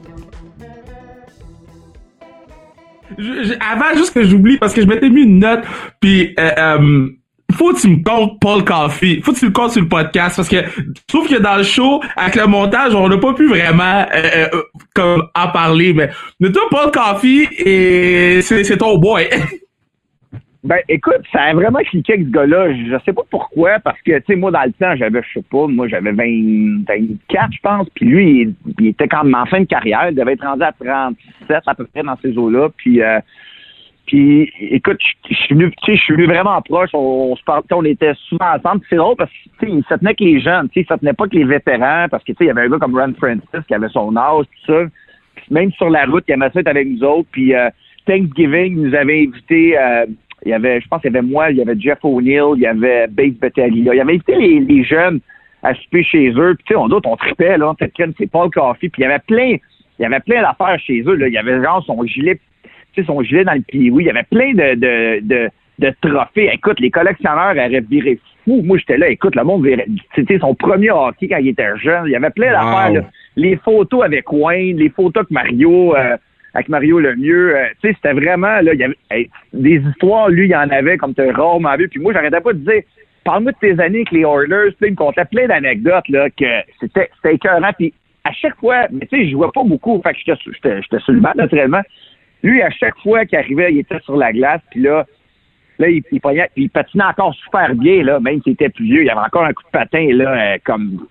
avant, juste que j'oublie, parce que je m'étais mis une note, puis euh, euh faut que tu me comptes Paul Coffey. Faut que tu le comptes sur le podcast parce que je trouve que dans le show, avec le montage, on n'a pas pu vraiment euh, euh, comme en parler. Mais, mais toi, Paul Coffey, c'est ton boy. Ben, écoute, ça a vraiment cliqué avec ce gars-là. Je sais pas pourquoi, parce que, tu sais, moi, dans le temps, j'avais, je sais pas, moi, j'avais 24, je pense, puis lui, il, était quand même en fin de carrière. Il devait être rendu à 37, à peu près, dans ces eaux-là. Puis, euh, puis, écoute, je suis venu, je suis venu vraiment proche. On, se parlait, on était souvent ensemble. C'est drôle parce que, il se tenait que les jeunes, tu sais, il se tenait pas que les vétérans, parce que, tu sais, il y avait un gars comme Ron Francis qui avait son âge, tout ça. même sur la route, il aimait ça avec nous autres. Puis, euh, Thanksgiving, il nous avait invité, euh, il y avait, je pense qu'il y avait moi, il y avait Jeff O'Neill, il y avait Bates Battaglia. Il avait invité les, jeunes à souper chez eux. Puis, tu sais, on d'autres, on tripait, là. C'est Paul Coffee. Puis, il y avait plein, il y avait plein d'affaires chez eux, là. Il y avait genre son gilet son gilet dans le pied. Oui, il y avait plein de, de, de, de trophées. Écoute, les collectionneurs auraient viré fou. Moi, j'étais là. Écoute, le monde virait. C'était son premier hockey quand il était jeune. Il y avait plein d'affaires. Les photos avec Wayne, les photos avec Mario. Euh, avec Mario Lemieux, euh, tu sais, c'était vraiment, là, il y avait des histoires, lui, il y en avait comme tu rarement vu. Puis moi, j'arrêtais pas de dire, parle-moi de tes années avec les Oilers, tu sais, il me contait plein d'anecdotes, là, que c'était, c'était écœurant. Puis à chaque fois, mais tu sais, je jouais pas beaucoup, fait que j'étais, j'étais sur le banc, naturellement. Lui, à chaque fois qu'il arrivait, il était sur la glace, puis là, là, il, il, patinait encore super bien, là, même s'il était plus vieux. Il avait encore un coup de patin, là, euh, comme,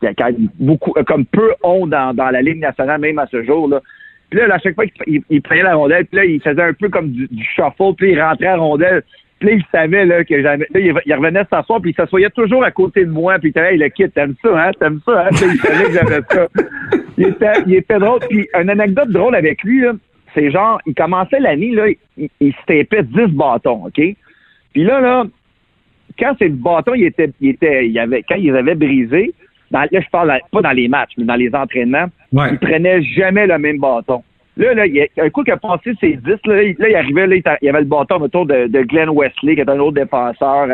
beaucoup, euh, comme peu ont dans, dans la Ligue nationale, même à ce jour, là. Puis là, à chaque fois qu'il il, prenait la rondelle, puis là, il faisait un peu comme du, shuffle, puis il rentrait à la rondelle. Puis là, il savait là, que jamais. Là, il, revenait s'asseoir, puis il s'assoyait toujours à côté de moi, puis il était là, le kit, t'aimes ça, hein? T'aimes ça, hein? il savait que j'avais ça. Il était, il était drôle. Puis une anecdote drôle avec lui, là, c'est genre, il commençait l'année, là, il, il se 10 bâtons, OK? Puis là, là, quand ces bâtons, il était, il était, il avait, quand ils avaient brisé, là, je parle pas dans les matchs, mais dans les entraînements, ouais. il prenait jamais le même bâton. Là, là, il un coup qu'il a passé ses 10, là, il, là, il arrivait, là, il, y avait le bâton autour de, de Glenn Wesley, qui est un autre défenseur.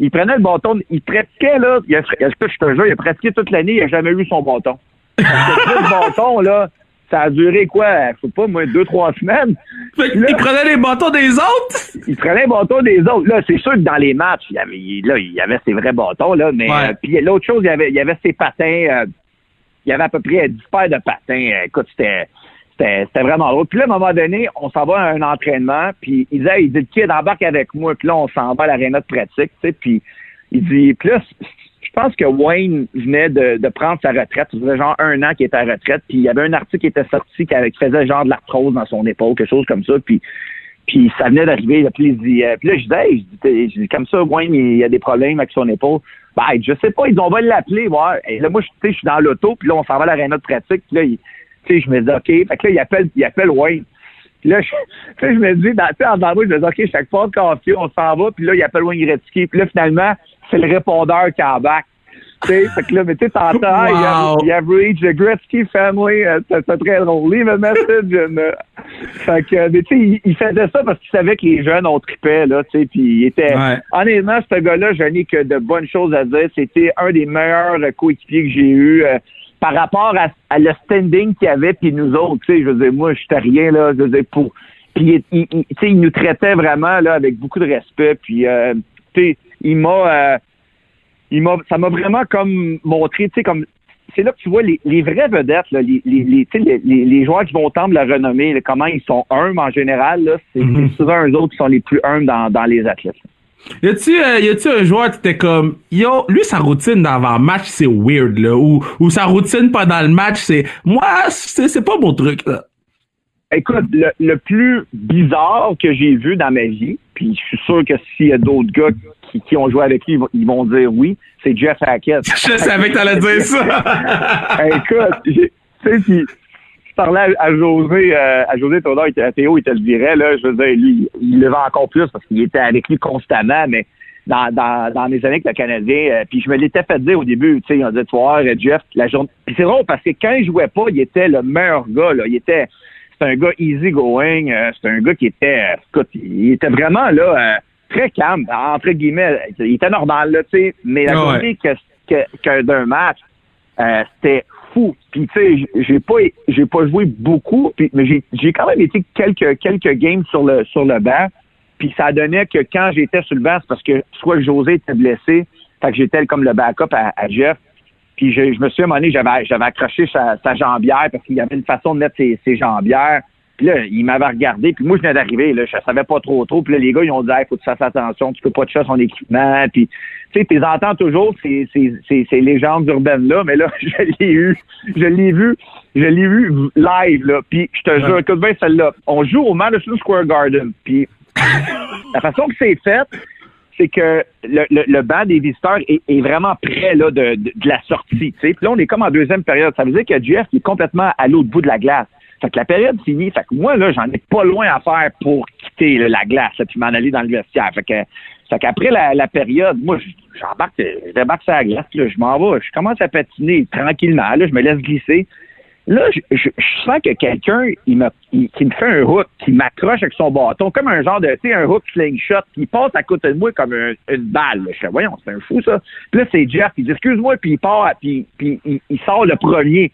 Il prenait le bâton, il pratiquait, là, il a, je te jure, il a pratiqué toute l'année, il n'a jamais eu son bâton. le bâton, là, ça a duré quoi? Je sais pas, moi, deux, trois semaines. il prenait les bâtons des autres? Il prenait les bâtons des autres. Là, c'est sûr que dans les matchs, il y avait, là, il y avait ses vrais bâtons, là, mais euh, puis l'autre chose, il y avait, il y avait ses patins. Euh, il y avait à peu près 10 paires de patins. Écoute, c'était. C'était vraiment drôle. Puis là, à un moment donné, on s'en va à un entraînement, puis il disait, il dit, kid, embarque avec moi. Puis là, on s'en va à l'aréna de pratique, tu sais, puis il dit, puis là, je pense que Wayne venait de, prendre sa retraite. Ça faisait genre un an qu'il était à retraite. Puis il y avait un article qui était sorti qui, faisait genre de l'arthrose dans son épaule, quelque chose comme ça. Puis, puis ça venait d'arriver. Puis, il euh, puis là, je disais, je dis, comme ça, Wayne, il y a des problèmes avec son épaule. Ben, je sais pas, ils ont va l'appeler, voir. Et là, moi, je, je suis dans l'auto, puis là, on s'en va à l'aréna de pratique. Puis là, je me dis, OK. Fait que là, il appelle, il appelle Wayne. Puis là, je, je me dis, dans, en dans je me dis, OK, chaque fois café, on s'en va. Puis là, il appelle Wayne Gretzky. Puis là, finalement, c'est le répondeur qui embarque. fait que là, mais tu sais, t'entends, wow. you, have reached the Gretzky family, euh, c'est très drôle. Leave a message. Euh, fait que, mais tu sais, il, faisait ça parce qu'il savait que les jeunes, ont trippé, là, tu sais, puis il était, honnêtement, ce gars-là, je n'ai que de bonnes choses à dire. C'était un des meilleurs coéquipiers que j'ai eu. Euh, par rapport à, le standing qu'il avait puis nous autres, tu sais, je veux dire, moi, j'étais rien, là, je veux dire, pour... Puis, il, il, il, nous traitait vraiment, là, avec beaucoup de respect, puis, euh, tu sais, il m'a... Euh, il m'a, ça m'a vraiment comme montré, tu sais, comme c'est là que tu vois les, les vraies vedettes, là, les, les, les, les, joueurs qui vont tendre la renommée, comment ils sont humbles en général, là, c'est, mm-hmm. souvent eux autres qui sont les plus humbles dans, dans les athlètes. Y a-tu euh, y a-tu un joueur qui était comme yo lui sa routine d'avant match c'est weird là ou ou sa routine pendant le match c'est moi c'est c'est pas mon truc là. Écoute, le, le plus bizarre que j'ai vu dans ma vie, puis je suis sûr que s'il y a d'autres gars qui, ont joué avec lui, ils vont dire oui, c'est Jeff Hackett. je savais que t'allais dire ça. Écoute, tu sais, je parlais à, José, euh, à José Théodore, à Théo, il te le dirait, là, je veux dire, lui, il le vend encore plus parce qu'il était avec lui constamment, mais dans, dans, dans mes années avec le Canadien, euh, puis je me l'étais fait dire au début, tu sais, ils ont dit, tu vois, Jeff, la journée. Puis c'est drôle parce que quand il jouait pas, il était le meilleur gars, là. Il était, c'est un gars easy going, euh, c'est un gars qui était, écoute, il était vraiment, là, très calme, entre guillemets. Il était normal, là, tu sais. Mais la journée que, que, d'un match, euh, c'était fou. Puis, tu sais, j'ai pas, j'ai pas joué beaucoup, puis, mais j'ai, j'ai quand même été quelques, quelques games sur le, sur le banc. Puis ça donnait que quand j'étais sur le banc, c'est parce que soit José était blessé, fait que j'étais comme le backup à, Jeff. Puis je, me suis à un moment donné, j'avais, j'avais accroché sa, jambière parce qu'il y avait une façon de mettre ses, ses jambières. Puis là, il m'avait regardé, puis moi, je venais d'arriver, là, je savais pas trop trop. Puis là, les gars, ils ont dit, il faut que tu fasses attention, tu peux pas toucher son équipement. Puis, tu sais, tu entends toujours ces, ces, ces, ces légendes urbaines-là, mais là, je l'ai eu, je l'ai vu, je l'ai vu live, là. Puis, je te jure, écoute bien celle-là. On joue au Madison Square Garden, puis la façon que c'est fait, c'est que le, le, le, banc des visiteurs est, est vraiment près là, de, de, la sortie. Puis là, on est comme en deuxième période. Ça veut dire que Jeff est complètement à l'autre bout de la glace. Fait que la période finie. Fait que moi, là, j'en ai pas loin à faire pour quitter la glace, et puis m'en aller dans le vestiaire. Fait que, fait qu'après la, la, période, moi, j'embarque, je débarque sur la glace, là, je m'en vais, je commence à patiner tranquillement, là, je me laisse glisser. Là, je, je, sens que quelqu'un, il me, qui me fait un hook, qui m'accroche avec son bâton, comme un genre de, tu sais, un hook slingshot, qui passe à côté de moi comme une balle. Je fais, voyons, c'est un fou, ça. Puis là, c'est Jeff, il dit, excuse-moi, puis il part, puis, puis il, il, sort le premier.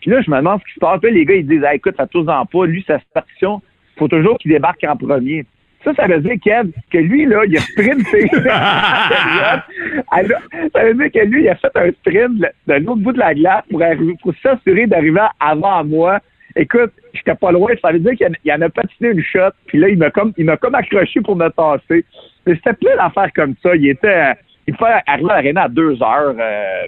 Puis là, je me demande ce qui se passe. les gars, ils disent, ah, écoute, ça tous en pas. Lui, sa partition, faut toujours qu'il débarque en premier. Ça, ça veut dire, Kev, que lui, là, il a sprinté. ça veut dire que lui, il a fait un sprint de l'autre bout de la glace pour, pour s'assurer d'arriver avant moi. Écoute, j'étais pas loin. Ça veut dire qu'il en a patiné une shot. Puis là, il m'a comme, il m'a comme accroché pour me tasser. Mais c'était plein d'affaires comme ça. Il était, il fallait arriver à l'arena à deux heures euh,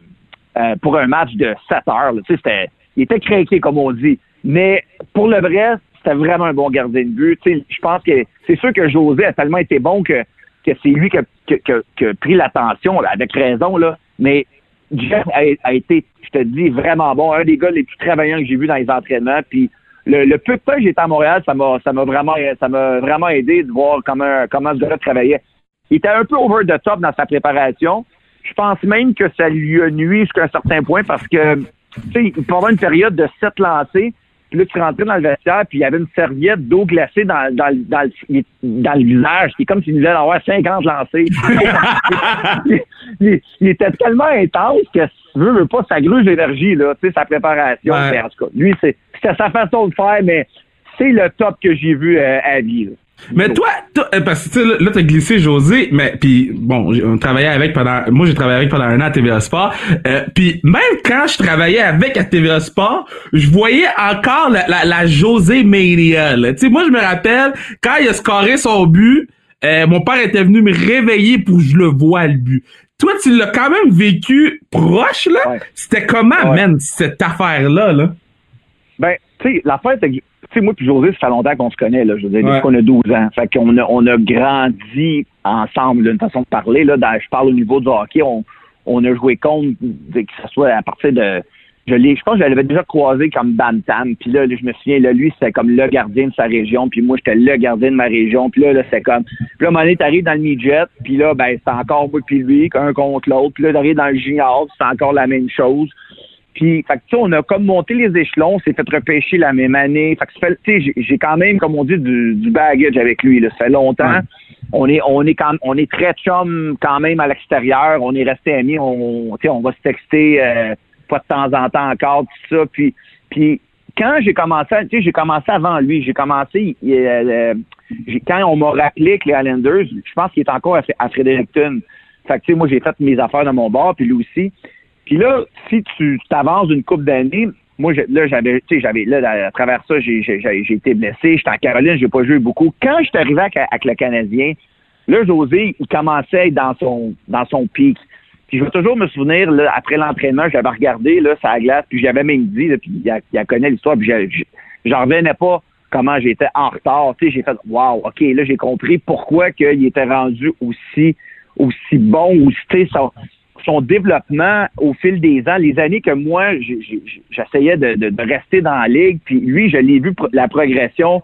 euh, pour un match de sept heures. Tu sais, c'était, il était craqué, comme on dit. Mais pour le vrai, c'était vraiment un bon gardien de but. Je pense que c'est sûr que José a tellement été bon que que c'est lui qui a, qui a pris l'attention, avec raison, là. Mais Jeff a, été, je te dis, vraiment bon. Un des gars les plus travaillants que j'ai vu dans les entraînements. Puis le, peu de temps que j'étais à Montréal, ça m'a, ça m'a vraiment, ça m'a vraiment aidé de voir comment, comment ce gars-là travaillait. Il était un peu over the top dans sa préparation. Je pense même que ça lui a nuit jusqu'à un certain point parce que, tu sais, pendant une période de sept lancés, puis là, tu rentrais dans le vestiaire, puis il y avait une serviette d'eau glacée dans, dans, dans, le, dans le visage. C'est comme s'il devait avoir 50 lancés. il, était tellement intense que, si tu veux, pas, ça gruge l'énergie, là, tu sais, sa préparation. En tout cas, lui, c'était sa façon de faire, mais c'est le top que j'ai vu euh, à vie. Mais toi, euh, parce que là, t'as glissé José, mais puis bon, on travaillait avec pendant, moi j'ai travaillé avec pendant un an à TVA Sport, euh, puis même quand je travaillais avec à TVA Sport, je voyais encore la, la, José Mania. Tu sais, moi je me rappelle quand il a scoré son but, euh, mon père était venu me réveiller pour que je le vois le but. Toi, tu l'as quand même vécu proche là? C'était comment, même cette affaire là? Là? Ben, tu sais, l'affaire tu sais, moi puis José, ça fait longtemps qu'on se connaît, là. Je veux dire, qu'on a 12 ans. Fait qu'on a, on a grandi ensemble, d'une façon de parler, là. je parle au niveau du hockey. On, on a joué contre, que ce soit à partir de, je l'ai, je pense que je l'avais déjà croisé comme Bantam. Puis là, je me souviens, là, lui, c'était comme le gardien de sa région. Puis moi, j'étais le gardien de ma région. Puis là, là c'était comme... Puis là, à un moment donné, t'arrives dans le midget. Puis là, ben, c'est encore moi puis lui, un contre l'autre. Puis là, t'arrives dans le junior. c'est encore la même chose. Puis, fait que, on a comme monté les échelons, s'est fait repêcher la même année. Fait que, j'ai, quand même, comme on dit, du, du baggage avec lui. Là. Ça fait longtemps. On est, on est quand, on est très chum quand même à l'extérieur. On est resté amis. On, on va se texter euh, pas de temps en temps encore, tout ça. Puis, puis quand j'ai commencé, tu sais, j'ai commencé avant lui. J'ai commencé, euh, quand on m'a rappelé que les Islanders, je pense qu'il est encore à, à Fredericton. Fait que, tu sais, moi, j'ai fait mes affaires de mon bord, puis lui aussi. Puis là, si tu t'avances une coupe d'années, moi, là, j'avais, tu sais, j'avais, là, à travers ça, j'ai, été blessé. J'étais en Caroline, j'ai pas joué beaucoup. Quand je suis arrivé avec, le Canadien, là, José, il commençait dans son, dans son pic. Puis je vais toujours me souvenir, là, après l'entraînement, j'avais regardé, là, sa glace, puis j'avais même dit, là, puis il, il connaît l'histoire, puis j'en revenais pas comment j'étais en retard. Tu sais, j'ai fait, wow, OK, là, j'ai compris pourquoi qu'il était rendu aussi, aussi bon, ou, tu sais, son développement au fil des ans, les années que moi, j'essayais de, rester dans la ligue, puis lui, je l'ai vu la progression,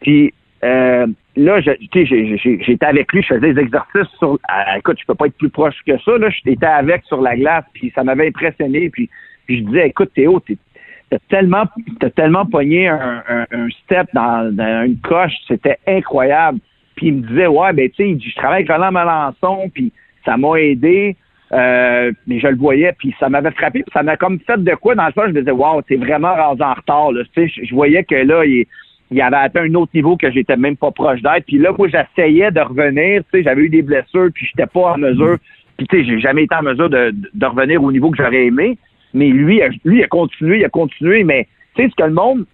puis euh, là, j'étais avec lui, je faisais des exercices sur. Euh, écoute, je peux pas être plus proche que ça. Là, j'étais avec sur la glace, puis ça m'avait impressionné. Puis, je disais, écoute, Théo, t'as tellement, t'as tellement pogné un, step dans, une coche, c'était incroyable. Puis il me disait, ouais, ben tu sais, je travaille avec Roland Malençon, puis ça m'a aidé. Euh, mais je le voyais, puis ça m'avait frappé, puis ça m'a comme fait de quoi dans le fond, je me disais, wow, t'es vraiment rendu en retard. Là. Tu sais, je, voyais que là, il, il avait atteint un autre niveau que j'étais même pas proche d'être. Puis là, moi, j'essayais de revenir. Tu sais, j'avais eu des blessures, puis j'étais pas en mesure. Puis tu sais, j'ai jamais été en mesure de, de revenir au niveau que j'aurais aimé. Mais lui, lui, il a continué, il a continué. Mais tu sais, ce que le monde,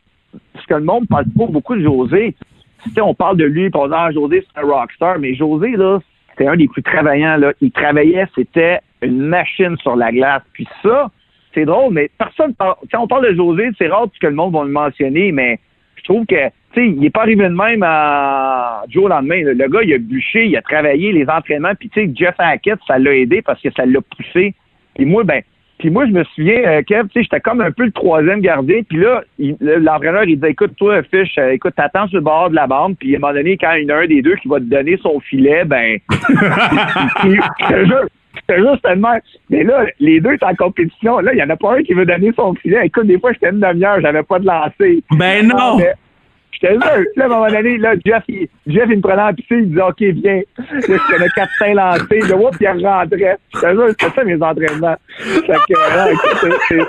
ce que le monde parle pas beaucoup de José, tu sais, on parle de lui, dit, ah, José, c'est un rockstar. Mais José, là, c'était un des plus travaillants. Là. Il travaillait, c'était une machine sur la glace. Puis ça, c'est drôle, mais personne parle. on parle de José, c'est rare que le monde va le mentionner, mais je trouve que sais, il n'est pas arrivé de même à au lendemain. Le gars, il a bûché, il a travaillé les entraînements, puis tu sais, Jeff Hackett, ça l'a aidé parce que ça l'a poussé. Et moi, ben, puis moi, je me souviens, euh, Kev, tu sais, j'étais comme un peu le troisième gardien. Puis là, l'entraîneur, il disait, écoute, toi, Fish, euh, écoute, t'attends sur le bord de la bande. Puis à un moment donné, quand il y en a un des deux qui va te donner son filet, ben, je te jure, je te jure, tellement... Mais là, les deux sont en compétition. Là, il y en a pas un qui veut donner son filet. Écoute, des fois, j'étais une demi-heure, j'avais pas de lancer. Ben non! Là, à un moment donné, là, Jeff, Jeff, me prenait en piscine, il disait, OK, viens. Là, j'avais 4-5 lancés, là, puis il rentrait. Je c'était ça mes entraînements. Fait que, là, écoute,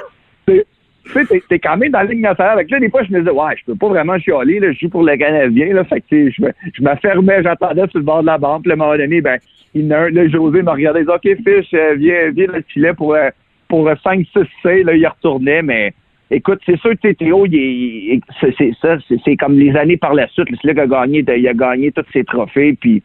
tu sais, t'es quand même dans la Ligue nationale. Avec là, des fois, je me disais, ouais, je peux pas vraiment chialer, là, je joue pour le Canadien, là. Fait je me, je m'affermais, j'attendais sur le bord de la bande. Puis, à un moment donné, ben, il a un, là, José m'a regardé, il disait, OK, Fish, euh, viens, viens le filet pour, euh, pour 5-6 C, là, il retournait, mais, Écoute, c'est sûr que Théo, c'est ça, c'est comme les années par la suite. C'est là qu'il a gagné, il a gagné tous ses trophées, puis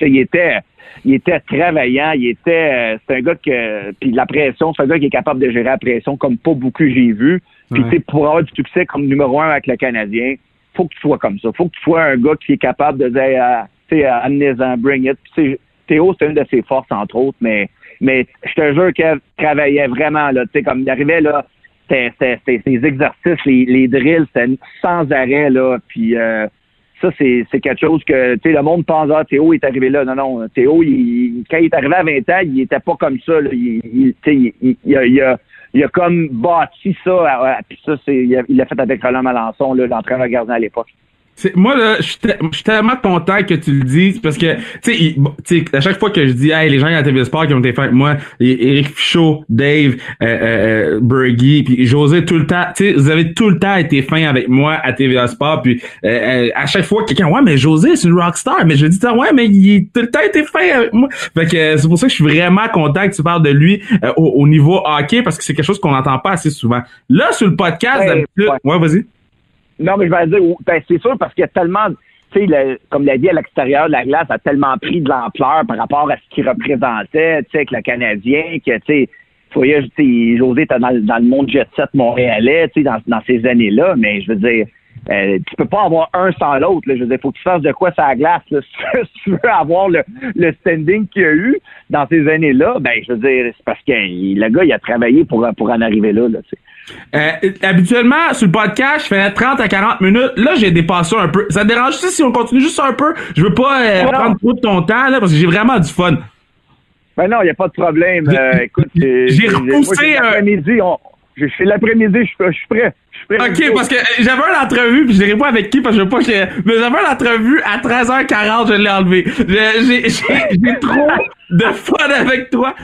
il était, il était travaillant, il était, c'est un gars que, puis la pression, c'est un gars qui est capable de gérer la pression comme pas beaucoup j'ai vu. Puis tu sais, pour avoir du succès comme numéro un avec le Canadien, faut que tu sois comme ça. Faut que tu sois un gars qui est capable de dire, tu sais, amenez-en, bring it. Puis, Théo, c'est une de ses forces, entre autres, mais, mais je te jure qu'elle travaillait vraiment, là, tu sais, comme il arrivait, là, c'était ses exercices, les, drills, c'était sans arrêt, là, puis euh, ça, c'est quelque chose que, tu sais, le monde pense, ah, Théo est arrivé là. Non, non, Théo, il, quand il est arrivé à 20 ans, il était pas comme ça, là. Il, il, il, il, a, il a comme bâti ça, puis ça, c'est, il l'a fait avec Roland Malençon, l'entraîneur gardien à l'époque moi là, je suis tellement content que tu le dises parce que tu sais, à chaque fois que je dis hey les gens à la TV Sport qui ont été faits moi, Eric Fichot, Dave, euh, euh, Bergie, puis José tout le temps, tu sais, vous avez tout le temps été fin avec moi à TV Sport puis euh, euh, à chaque fois quelqu'un ouais mais José c'est une rockstar mais je dis ouais mais il a tout le temps été fin avec moi. Fait que c'est pour ça que je suis vraiment content que tu parles de lui au, niveau hockey parce que c'est quelque chose qu'on n'entend pas assez souvent. Là sur le podcast d'habitude, ouais vas-y. Non, mais je vais dire, ben, c'est sûr parce qu'il y a tellement, tu sais, comme l'a dit à l'extérieur, la glace a tellement pris de l'ampleur par rapport à ce qu'il représentait, tu sais, avec le Canadien, que, tu sais, voyez, José était dans, dans, le monde jet set montréalais, tu sais, dans, ces années-là, mais je veux dire, euh, tu peux pas avoir un sans l'autre. Je veux dire, faut que tu fasses de quoi ça glace. Là. Si tu veux avoir le, le standing qu'il a eu dans ces années-là, ben je veux dire, c'est parce que le gars, il a travaillé pour, pour en arriver là. là euh, habituellement, sur le podcast, je fais 30 à 40 minutes. Là, j'ai dépassé un peu. Ça te dérange si on continue juste un peu? Je veux pas euh, prendre trop de ton temps, là, parce que j'ai vraiment du fun. Ben non, il n'y a pas de problème. Euh, écoute, j'ai repoussé un... midi je fais l'après-midi, je suis prêt. OK, parce que j'avais une entrevue, puis je dirais pas avec qui, parce que je veux pas que... Mais j'avais une entrevue à 13h40, je l'ai enlevé. J'ai trop de fun avec toi.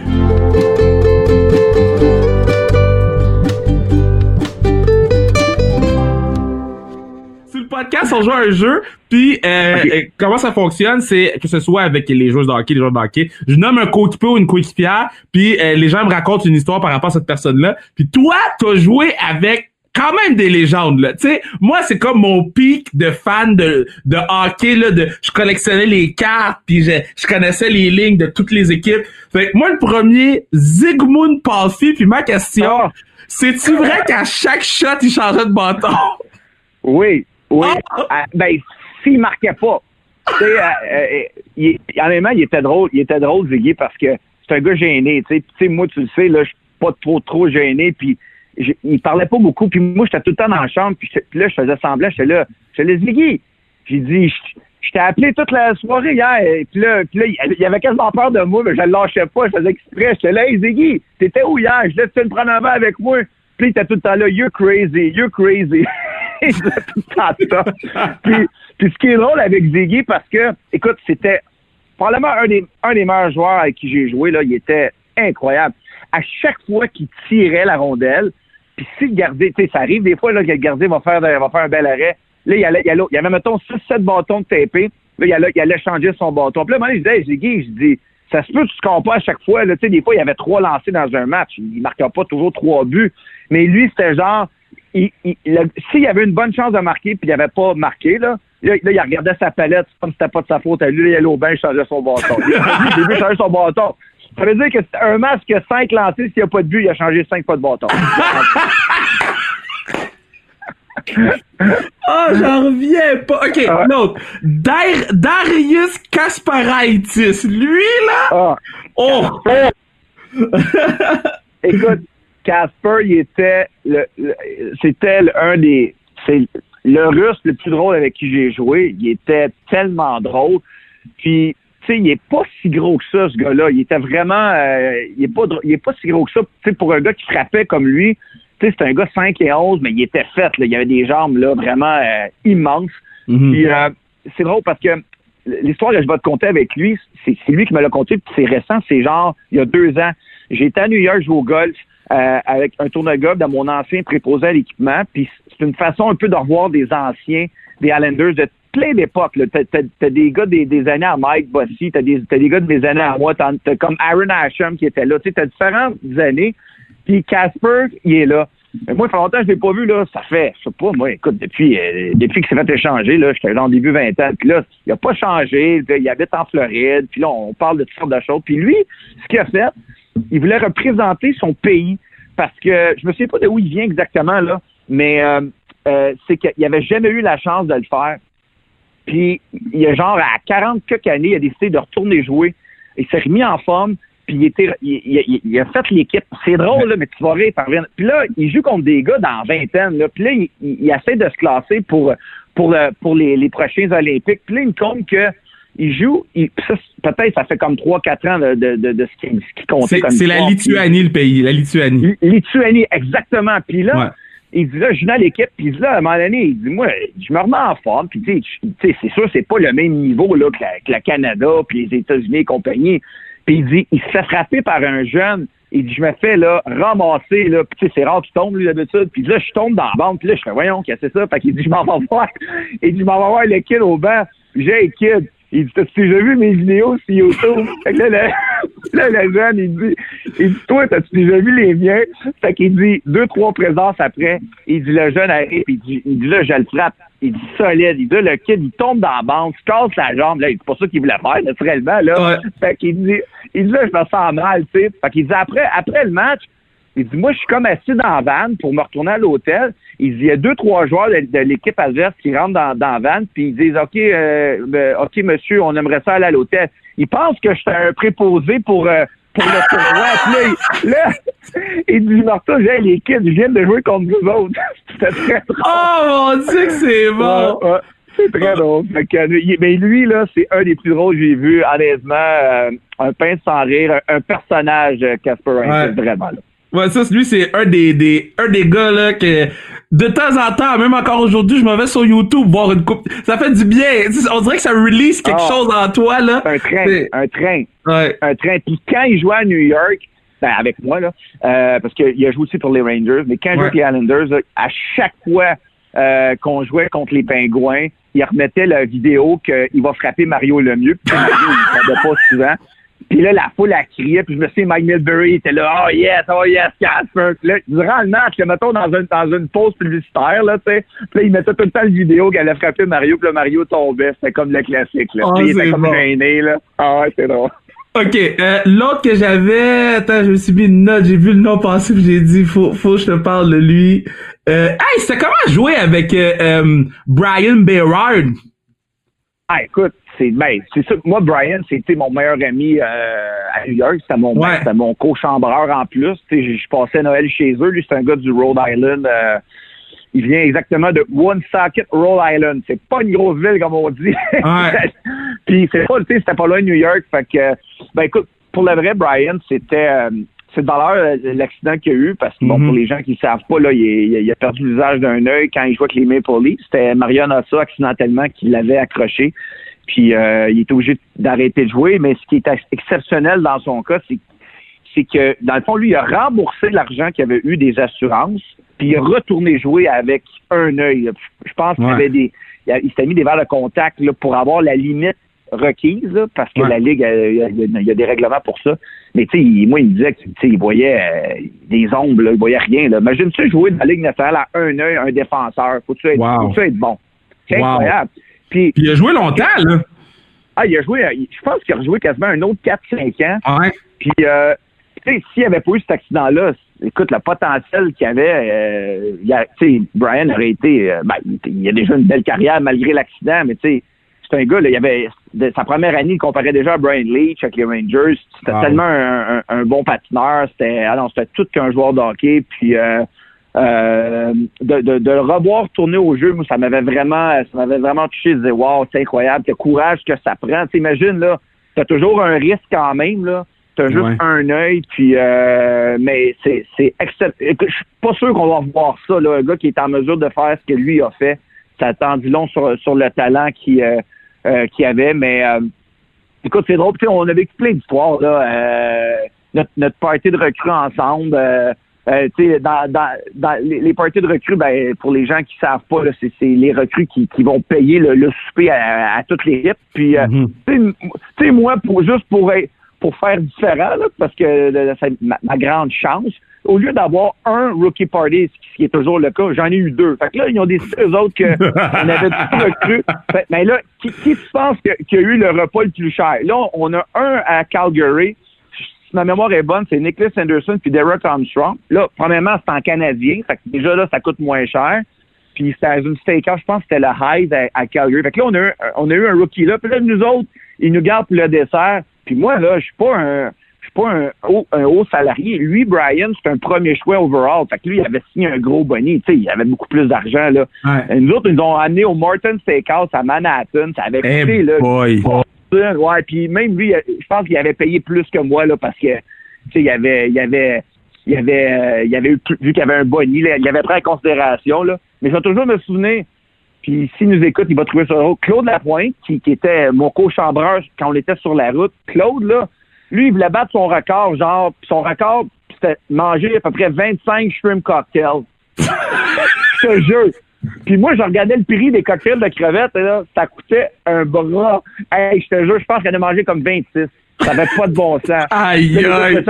On joue un jeu, puis euh, euh, comment ça fonctionne, c'est que ce soit avec les joueurs de hockey, les joueurs de hockey, je nomme un coéquipier ou une coéquipière, puis euh, les gens me racontent une histoire par rapport à cette personne-là, puis toi, t'as joué avec quand même des légendes là. Tu sais, moi c'est comme mon pic de fan de de hockey là, de je collectionnais les cartes puis je, je connaissais les lignes de toutes les équipes. Fait que moi le premier Zygmunt Palfi puis ma question, ah. c'est-tu vrai qu'à chaque shot il changeait de bâton? Oui, oui. Ah! Ah, ben, s'il marquait pas. Tu sais, euh, euh, il, honnêtement, il était drôle. Il était drôle, Ziggy, parce que c'est un gars gêné. Tu sais, moi, tu le sais, là, je suis pas trop, trop gêné. Puis, il parlait pas beaucoup. Puis moi, j'étais tout le temps dans la chambre. Puis, là, je faisais semblant. J'étais là. J'étais là, Ziggy. J'ai dit, je t'ai appelé toute la soirée hier. Et puis là, puis là, il avait quasiment peur de moi, mais je le lâchais pas. Je faisais exprès. J'étais là, hey, Ziggy, t'étais où hier? Je laisse-tu me prendre un verre avec moi? Puis il était tout le temps là, you're crazy, you're crazy. puis, puis ce qui est drôle avec Ziggy, parce que, écoute, c'était probablement un des, un des meilleurs joueurs avec qui j'ai joué, là, il était incroyable. À chaque fois qu'il tirait la rondelle, puis si le gardien, tu sais, ça arrive des fois là, que le gardien va faire, va faire un bel arrêt, là, il y, il, avait, mettons, 6-7 bâtons de TP, là, il allait, il changer son bâton. Puis là, moi, je disais, Ziggy, je dis, ça se peut que tu ne pas à chaque fois. Là, des fois, il y avait trois lancés dans un match. Il ne marquait pas toujours trois buts. Mais lui, c'était genre, s'il y avait une bonne chance de marquer, puis il n'avait pas marqué, là, là, il regardait sa palette, comme si c'était pas de sa faute à lui, il allait au bain, il changeait son bâton. Il changeait son bâton. Ça veut dire que c'est un match qui a cinq lancés, s'il n'y a pas de but, il a changé cinq pas de bâton. oh, j'en reviens pas. OK, ah. l'autre. Darius Kasparaitis. Lui, là? Ah. Oh! Écoute, Casper, il était le, c'était un des c'est le russe le plus drôle avec qui j'ai joué. Il était tellement drôle. Puis tu sais, il est pas si gros que ça, ce gars-là. Il était vraiment, euh, il est pas, il est pas si gros que ça. Tu sais, pour un gars qui frappait comme lui, tu sais, c'est un gars 5 et 11, mais il était fait. Là. Il avait des jambes là vraiment euh, immenses. Mm-hmm. Puis euh, c'est drôle parce que l'histoire que je vais te conter avec lui, c'est lui qui me l'a conté. C'est récent, c'est genre il y a deux ans. J'étais à New York jouer au golf. Euh, avec un tour de golf dans mon ancien préposé à l'équipement. Puis c'est une façon un peu de revoir des anciens, des Islanders de plein d'époques. T'as, as, des gars des, années à Mike Bossy, t'as des, as des gars des années à moi, t'as, comme Aaron Asham qui était là. Tu as différentes années. Puis Casper, il est là. Mais moi, il fait longtemps que je l'ai pas vu, là. Ça fait, je sais pas, moi, écoute, depuis, euh, depuis qu'il s'est fait échanger, là, j'étais dans le début 20 ans. Puis là, il a pas changé. Il habite en Floride. Puis là, on parle de toutes sortes de choses. Puis lui, ce qu'il a fait, il voulait représenter son pays parce que je me souviens pas de où il vient exactement là, mais euh, euh, c'est qu'il avait jamais eu la chance de le faire. Puis, il a genre à 40 quelques années, il a décidé de retourner jouer. Il s'est remis en forme, puis il, était, a fait l'équipe. C'est drôle, là, mais tu vas rire, parvenir. Puis là, il joue contre des gars dans vingtaine. Là. Puis là, il, essaie de se classer pour, pour, pour les, les prochains Olympiques. Puis là, il me compte que il joue, peut-être ça fait comme 3-4 ans de, de, de, ce, qui, ce comptait comme C'est la Lituanie, le pays, la Lituanie. Lituanie, exactement. Puis là, il dit là, je viens à l'équipe, puis là, à un moment donné, il dit, moi, je me remets en forme, puis tu sais, c'est sûr, c'est pas le même niveau là, que, le Canada, puis les États-Unis et compagnie. Puis il dit, il se fait frapper par un jeune, il dit, je me fais là, ramasser, là, puis tu sais, c'est rare qu'il tombe, lui, d'habitude, puis là, je tombe dans la bande, puis là, je fais, voyons, qu'est-ce que c'est ça? Fait qu'il dit, je m'en vais voir. Il dit, je m'en vais voir le kid au banc. J'ai kid. Il dit, t'as-tu déjà vu mes vidéos sur YouTube? fait que là, le, là, jeune, il dit, il dit, toi, t'as-tu déjà vu les miens? Fait qu'il dit, deux, trois présences après, il dit, le jeune arrive, il dit, il dit, là, je le frappe. Il dit, solide. Il dit, le kid, il tombe dans la bande, il casse la jambe. Là, c'est pas ça qu'il voulait faire, naturellement, là. Fait qu'il dit, il dit, là, je me sens mal, tu sais. Fait qu'il dit, après, après le match, il dit, moi, je suis comme assis dans la van pour me retourner à l'hôtel. Il dit, il y a deux, trois joueurs de, l'équipe adverse qui rentrent dans, dans la van, puis ils disent, OK, euh, ben, OK, monsieur, on aimerait ça aller à l'hôtel. Ils pensent que je suis un préposé pour, euh, pour le tournoi. Puis là, là, il dit, Martin, j'ai les kids, je viens de jouer contre vous autres. C'était très drôle. Oh, mon Dieu, que c'est bon! c'est très drôle. mais lui, là, c'est un des plus drôles que j'ai vu, honnêtement. Euh, un pain sans rire, un, personnage, Casper ouais. vraiment. Là. Ouais, ça, lui, c'est un des, des, un des gars, là, que, de temps en temps, même encore aujourd'hui, je m'en vais sur YouTube voir une coupe. Ça fait du bien. On dirait que ça release quelque ah. chose en toi, là. Un train, un train. Ouais. Un train. Puis quand il jouait à New York, ben, avec moi, là, euh, parce qu'il a joué aussi pour les Rangers, mais quand il jouait les Islanders, à chaque fois euh, qu'on jouait contre les Pingouins, il remettait la vidéo qu'il va frapper Mario Lemieux. Puis Mario, il ne pas souvent. Puis là, la foule a crié, puis je me souviens, Mike Milbury était là, oh yes, oh yes, Casper. Là, durant le match, là, mettons, dans une, dans une pause publicitaire, là, tu sais, puis là, il mettait tout le temps le vidéo qu'elle allait frapper Mario, puis là, Mario tombait. C'était comme le classique, là. Oh, il était comme gêné, là. Ah ouais, c'est drôle. OK, euh, l'autre que j'avais, attends, je me suis mis une note, j'ai vu le nom passer, puis j'ai dit, faut, faut que je te parle de lui. Euh, hey, c'était comment jouer avec euh, euh Brian Berard? Ah, écoute, c'est ben, c'est ça. Moi, Brian, c'était mon meilleur ami euh, à New York. C'était mon, c'était mon co-chambreur en plus. Je passais Noël chez eux. Lui, c'est un gars du Rhode Island. Euh, il vient exactement de Woonsocket, Rhode Island. C'est pas une grosse ville, comme on dit. Puis c'est pas, c'était pas loin de New York. Fait que, ben écoute, pour le vrai, Brian, c'était... Euh, c'est de valeur l'accident qu'il y a eu parce que bon mm-hmm. pour les gens qui ne savent pas là il, a perdu l'usage d'un œil quand il jouait avec les Maple Leafs c'était Marion Ossa accidentellement qui l'avait accroché puis euh, il est obligé d'arrêter de jouer. Mais ce qui est exceptionnel dans son cas, c'est c'est que, dans le fond, lui, il a remboursé l'argent qu'il avait eu des assurances, puis il a retourné jouer avec un œil. Je pense qu'il avait des. Il s'est mis des verres de contact là, pour avoir la limite requise, parce que la Ligue, il y, a des règlements pour ça. Mais tu sais, moi, il me disait qu'il voyait euh, des ombres, là, il voyait rien. Imagine-tu jouer dans la Ligue nationale à un œil, un défenseur? Faut-tu être, faut être bon? C'est incroyable. Puis, il a joué longtemps, là. Ah, il a joué, je pense qu'il a joué quasiment un autre 4-5 ans. Ouais. Puis, euh, tu sais, s'il n'y avait pas eu cet accident-là, écoute, le potentiel qu'il avait, euh, tu sais, Brian aurait été, euh, ben, il a déjà une belle carrière malgré l'accident, mais tu sais, c'est un gars, là, il avait, sa première année, il comparait déjà à Brian Leach avec les Rangers. C'était tellement un, bon patineur, c'était, alors, c'était tout qu'un joueur de hockey, puis, euh, euh, de, de, de, le revoir tourner au jeu, moi, ça m'avait vraiment, ça m'avait vraiment touché. Je disais, wow, c'est incroyable, le courage que ça prend. T'imagines, là, t'as toujours un risque quand même, là. T'as juste un œil, puis euh, mais c'est c'est Je suis pas sûr qu'on va voir ça, là, un gars qui est en mesure de faire ce que lui a fait. Ça a dit long sur, sur le talent qu'il euh, euh avait, mais euh, écoute, c'est drôle. On a vécu plein d'histoires là. notre, notre party de recrues ensemble. Euh, dans, dans, dans les, les parties de recrues, ben, pour les gens qui savent pas, c'est les recrues qui, qui vont payer le, le souper à, à toute l'équipe. Puis, euh, mm-hmm. tu sais, moi, pour juste pour pour faire différent, là, parce que c'est ma, grande chance, au lieu d'avoir un rookie party, ce qui est toujours le cas, j'en ai eu deux. Fait que là, ils ont décidé, eux autres, qu'on avait tout recrues. Mais là, qui, qui se pense qu'il y a eu le repas le plus cher? Là, on a un à Calgary, ma mémoire est bonne, c'est Nicholas Anderson puis Derek Armstrong. Là, premièrement, c'est en canadien, fait que déjà là, ça coûte moins cher. puis c'était une steakhouse, je pense que c'était le Hyde à, Calgary. Fait que là, on a, eu, on a eu un rookie là, puis là, nous autres, ils nous gardent pour le dessert, puis moi, là, je suis pas un je suis pas un haut, un haut salarié. Lui, Brian, c'est un premier choix overall. Fait que lui, il avait signé un gros bonnet. Tu sais, il avait beaucoup plus d'argent, là. nous autres, ils nous ont amené au Morton Steakhouse à Manhattan. Ça avait hey coûté, là. Boy. Ouais, puis même lui, je pense qu'il avait payé plus que moi, là, parce que, tu sais, il avait, il avait, il avait, euh, il avait eu, vu qu'il y avait un bonnet, il avait pris en considération, là. Mais je vais toujours me souvenir, puis s'il nous écoute, il va trouver ça Claude Lapointe, qui, qui était mon co-chambreur quand on était sur la route. Claude, là, lui, il voulait battre son record, genre, son record, c'était manger à peu près 25 shrimp cocktails. Je te. Puis moi, je regardais le prix des cocktails de crevettes, et là, ça coûtait un bras. Hey, je te jure, je pense qu'elle a mangé comme 26. Ça n'avait pas de bon sens. Aïe, aïe.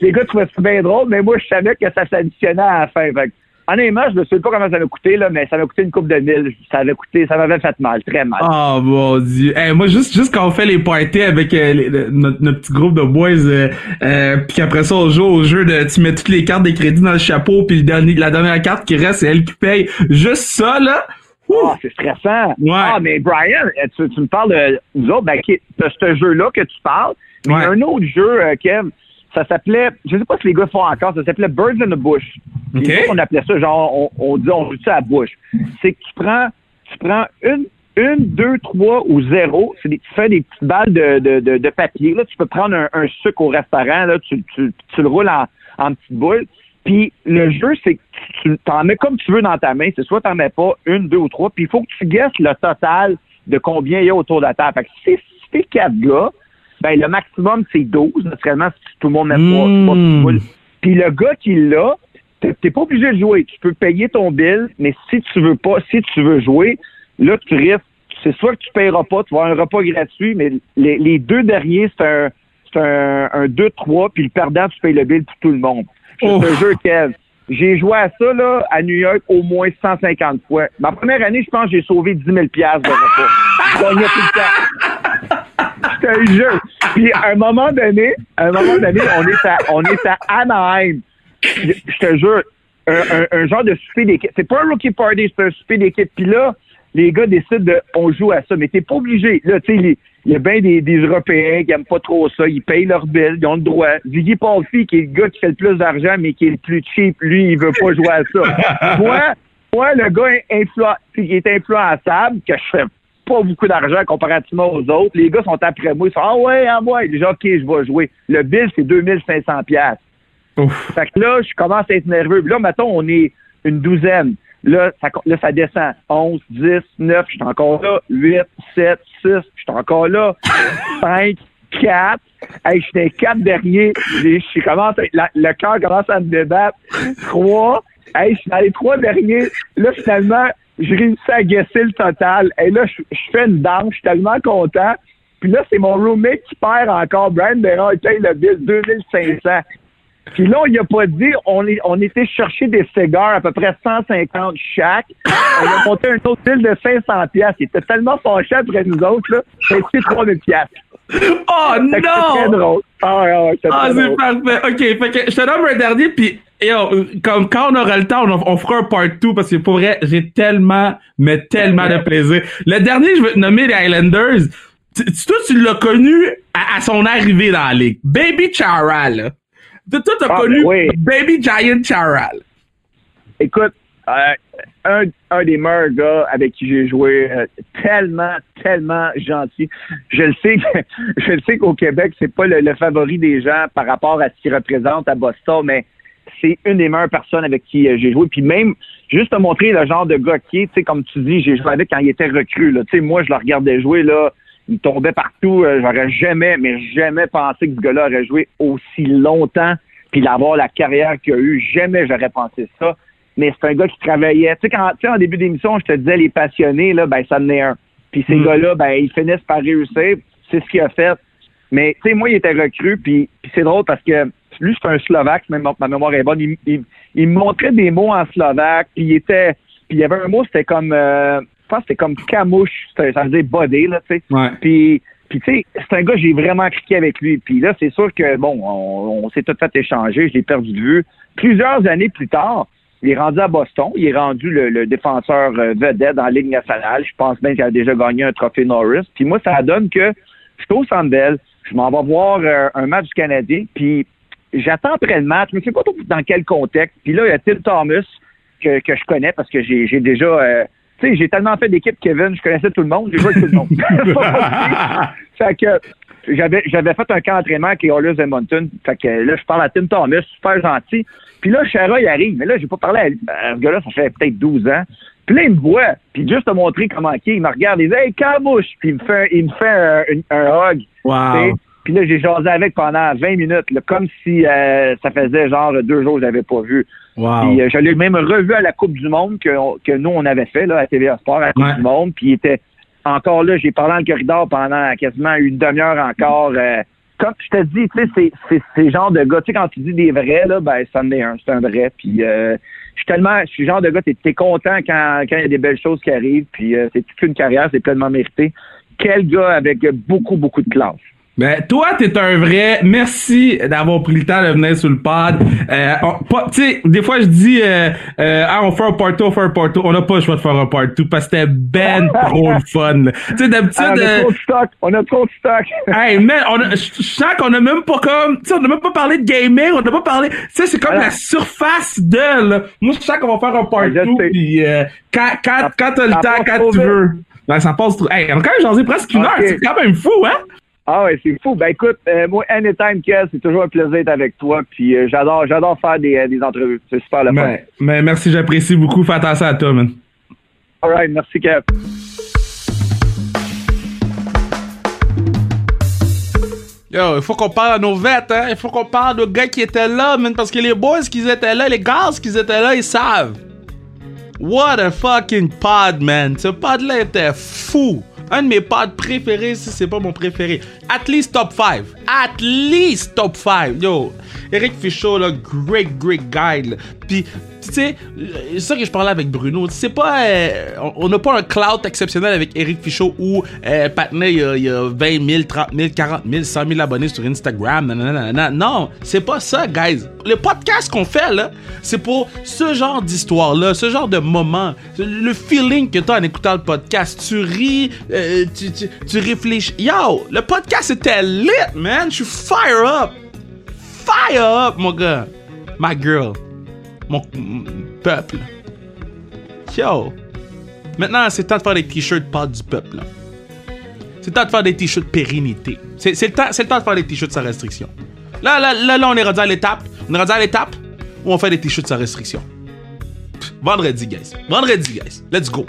Les gars trouvaient ça bien drôle, mais moi, je savais que ça s'additionnait à la fin. Fait Honnêtement, je ne sais pas comment ça m'a coûté, là, mais ça m'a coûté une coupe de mille. Ça avait coûté, ça m'avait fait mal, très mal. Oh mon dieu. moi, juste, juste quand on fait les parties avec euh, notre, petit groupe de boys, euh, euh, puis qu'après ça, on joue au jeu de tu mets toutes les cartes des crédits dans le chapeau, puis le dernier, la dernière carte qui reste, c'est elle qui paye. Juste ça, là. Ah, c'est stressant. Ouais. Ah, mais Brian, tu, me parles de nous autres, ben, ce jeu-là que tu parles. Mais il y a un autre jeu, Kev, ça s'appelait, je sais pas si les gars font encore, ça s'appelait Birds in the Bush. On appelait ça, genre, on, on dit, on joue ça à bouche. C'est que tu prends, tu prends une, une, deux, trois ou zéro. C'est tu fais des petites balles de, de, de, de, papier. Là, tu peux prendre un, un, sucre au restaurant, là, tu, tu, tu le roules en, en petites boules. Puis le jeu, c'est que tu t'en mets comme tu veux dans ta main. C'est soit t'en mets pas une, deux ou trois. Puis il faut que tu guesses le total de combien il y a autour de la table. Fait que si c'est quatre gars, ben le maximum, c'est 12, naturellement, si tout le monde met mmh. pas. Puis le gars qui l'a, t'es pas obligé de jouer. Tu peux payer ton bill, mais si tu veux pas, si tu veux jouer, là, tu risques, c'est soit que tu payeras pas, tu vas avoir un repas gratuit, mais les, deux derniers, c'est un, c'est un, un 2-3, puis le perdant, tu payes le bill pour tout le monde. C'est un jeu, Kev. J'ai joué à ça, là, à New York, au moins 150 fois. Ma première année, je pense que j'ai sauvé 10 000 de repas. Je gagnais tout le temps. Te jure. Puis, à un moment donné, à un moment donné, on est à, on est à Anaheim. Je te jure, un, un, genre de souper d'équipe. C'est pas un rookie party, c'est un souper d'équipe. Puis là, les gars décident de, on joue à ça. Mais t'es pas obligé. Là, tu sais, il y a bien des, des, Européens qui aiment pas trop ça. Ils payent leur bill, ils ont le droit. Ziggy Palfi, qui est le gars qui fait le plus d'argent, mais qui est le plus cheap, lui, il veut pas jouer à ça. moi, moi, le gars qui est influençable, que je fais pas beaucoup d'argent comparativement aux autres, les gars sont après moi, ils sont Ah ouais, ah ouais, déjà, ok, je vais jouer. Le bill, c'est 2500 pièces. Fait que là, je commence à être nerveux. là, mettons, on est une douzaine. Là, ça, là, ça descend. 11, 10, 9, je suis encore là. 8, 7, 6, je suis encore là. 5, 4. Hey, j'étais 4 derniers. Je commence le cœur commence à me débattre. 3. Hey, je suis dans les 3 derniers. Là, finalement, je réussis à guesser le total. Et là, je, fais une danse. Je suis tellement content. Puis là, c'est mon roommate qui perd encore. Brian Béran, il paye le bill 2500. Puis là, on a pas dit, on, est, on était chercher des cigares à peu près 150 chaque. On a monté un autre bill de 500 pièces. Il était tellement fâché après nous autres, là. C'était 3000 pièces. Oh non! C'est drôle. Ah, ouais, ah c'est parfait. OK, fait que je te donne un dernier, puis comme quand on aura le temps, on, fera un part 2 parce que pour vrai, j'ai tellement, mais tellement de plaisir. Le dernier, je veux te nommer les Islanders. toi, tu l'as connu à, son arrivée dans la ligue. Baby Chara, là. Toi, t'as ah, connu ben Baby Giant Charal. Écoute, euh, un, un, des meilleurs gars avec qui j'ai joué, euh, tellement, tellement gentil. Je le sais, je le sais qu'au Québec, c'est pas le, favori des gens par rapport à ce qu'il représente à Boston, mais c'est une des meilleures personnes avec qui euh, j'ai joué. Puis même, juste te montrer le genre de gars qui est, tu sais, comme tu dis, j'ai joué avec quand il était recru. Tu sais, moi, je le regardais jouer là il tombait partout. Euh, j'aurais jamais, mais jamais pensé que ce gars-là aurait joué aussi longtemps puis d'avoir la carrière qu'il a eu. Jamais j'aurais pensé ça. Mais c'est un gars qui travaillait. Tu sais, quand, tu sais, en début d'émission, je te disais les passionnés, là, ben, ça en est un. Puis ces mm. gars-là, ben, ils finissent par réussir. C'est ce qu'il a fait. Mais, tu sais, moi, il était recru, puis, c'est drôle parce que lui, c'est un Slovaque, même ma mémoire est bonne. Il, il, me montrait des mots en Slovaque, puis il était... Puis il y avait un mot, c'était comme... Euh, je pense que c'était comme camouche, ça veut dire body, là, tu sais. Puis, puis tu sais, c'est un gars, j'ai vraiment cliqué avec lui. Puis là, c'est sûr que, bon, on, s'est tout fait échanger, je l'ai perdu de vue. Plusieurs années plus tard, Il est rendu à Boston. Il est rendu le, défenseur euh, vedette dans la Ligue nationale. Je pense même qu'il a déjà gagné un trophée Norris. Puis moi, ça donne que je suis au Sandel. Je m'en vais voir euh, un match du Canadien. Puis j'attends après le match. Je ne sais pas dans quel contexte. Puis là, il y a Tim Thomas que, je connais parce que j'ai déjà... Euh, tu sais, j'ai tellement fait d'équipe, Kevin, je connaissais tout le monde, j'ai joué avec tout le monde. fait que j'avais j'avais fait un camp d'entraînement avec les Oilers Edmonton. Fait que là, je parle à Tim Thomas, super gentil. Puis là, Chara, il arrive. Mais là, j'ai pas parlé à, ce gars-là, ça fait peut-être 12 ans. Puis là, il me voit. Puis juste te montrer comment il il me regarde. Il dit Hey, camouche! Puis il me fait, il me fait un, hug. Wow. Puis là, j'ai jasé avec pendant 20 minutes, comme si euh, ça faisait genre deux jours que je l'avais pas vu. Wow. Puis euh, je l'ai même revu à la Coupe du Monde que, que nous, on avait fait là, à TVA Sport, à la Coupe du Monde. Puis il était encore là, j'ai parlé dans le corridor pendant quasiment une demi-heure encore. Euh, comme je te dis, tu sais, c'est c'est genre de gars. Tu sais, quand tu dis des vrais, là, ben, ça en est un, c'est un vrai. Puis euh, je suis tellement, je suis le genre de gars, t'es es content quand quand il y a des belles choses qui arrivent. Puis euh, c'est toute une carrière, c'est pleinement mérité. Quel gars avec beaucoup, beaucoup de classe. Ben, toi, t'es un vrai. Merci d'avoir pris le temps de venir sur le pod. Euh, tu sais, des fois, je dis, euh, euh, ah, on fait un part on fait un part On n'a pas le choix de faire un part parce que c'était ben trop le fun. Tu sais, d'habitude. Ah, on a trop de stock. On a trop de stock. hey, a, je sens qu'on a même pas comme, tu sais, on a même pas parlé de gaming, on n'a pas parlé, tu sais, c'est comme la surface de, là. Moi, je sens qu'on va faire un part 2 puis quand, quand, quand t'as le temps, quand tu veux. Ben, ça passe trop. Hey, on a quand même jasé presque une heure. C'est quand même fou, hein? Ah ouais, c'est fou. Ben écoute, euh, moi, anytime, Kev, c'est toujours un plaisir d'être avec toi. Puis euh, j'adore, j'adore faire des, euh, des entrevues. C'est super le fun. Mais, merci, j'apprécie beaucoup. Fais attention à toi, man. Alright, merci, Kev. Yo, il faut qu'on parle à nos vêtes, hein. Il faut qu'on parle aux gars qui étaient là, man. Parce que les boys qui étaient là, les gars qui étaient là, ils savent. What a fucking pod, man. Ce pod-là était fou. Un de mes pods préférés, si c'est pas mon préféré. At least top 5. At least top 5. Yo, Eric Fichot, là, great, great guy. Puis tu sais, c'est ça que je parlais avec Bruno. C'est pas. Euh, on n'a pas un cloud exceptionnel avec Eric Fichot où euh, il y, a, 20 000, 30 000, 40 000, 100 000 abonnés sur Instagram. Non, c'est pas ça, guys. Le podcast qu'on fait, là, c'est pour ce genre d'histoire-là, ce genre de moment. Le feeling que t'as en écoutant le podcast. Tu ris, euh, tu, tu, tu réfléchis. Yo, le podcast était lit, man. Je suis fire up. Fire up, mon gars. My girl mon peuple. Yo! Maintenant, c'est temps de faire des t-shirts pas du peuple. C'est temps de faire des t-shirts pérennité. C'est le, temps, le temps de faire des t-shirts sans restriction. Là, là, là, là, on est rendu à l'étape. On est rendu à l'étape où on fait des t-shirts sans restriction. vendredi, guys. Vendredi, guys. Let's go.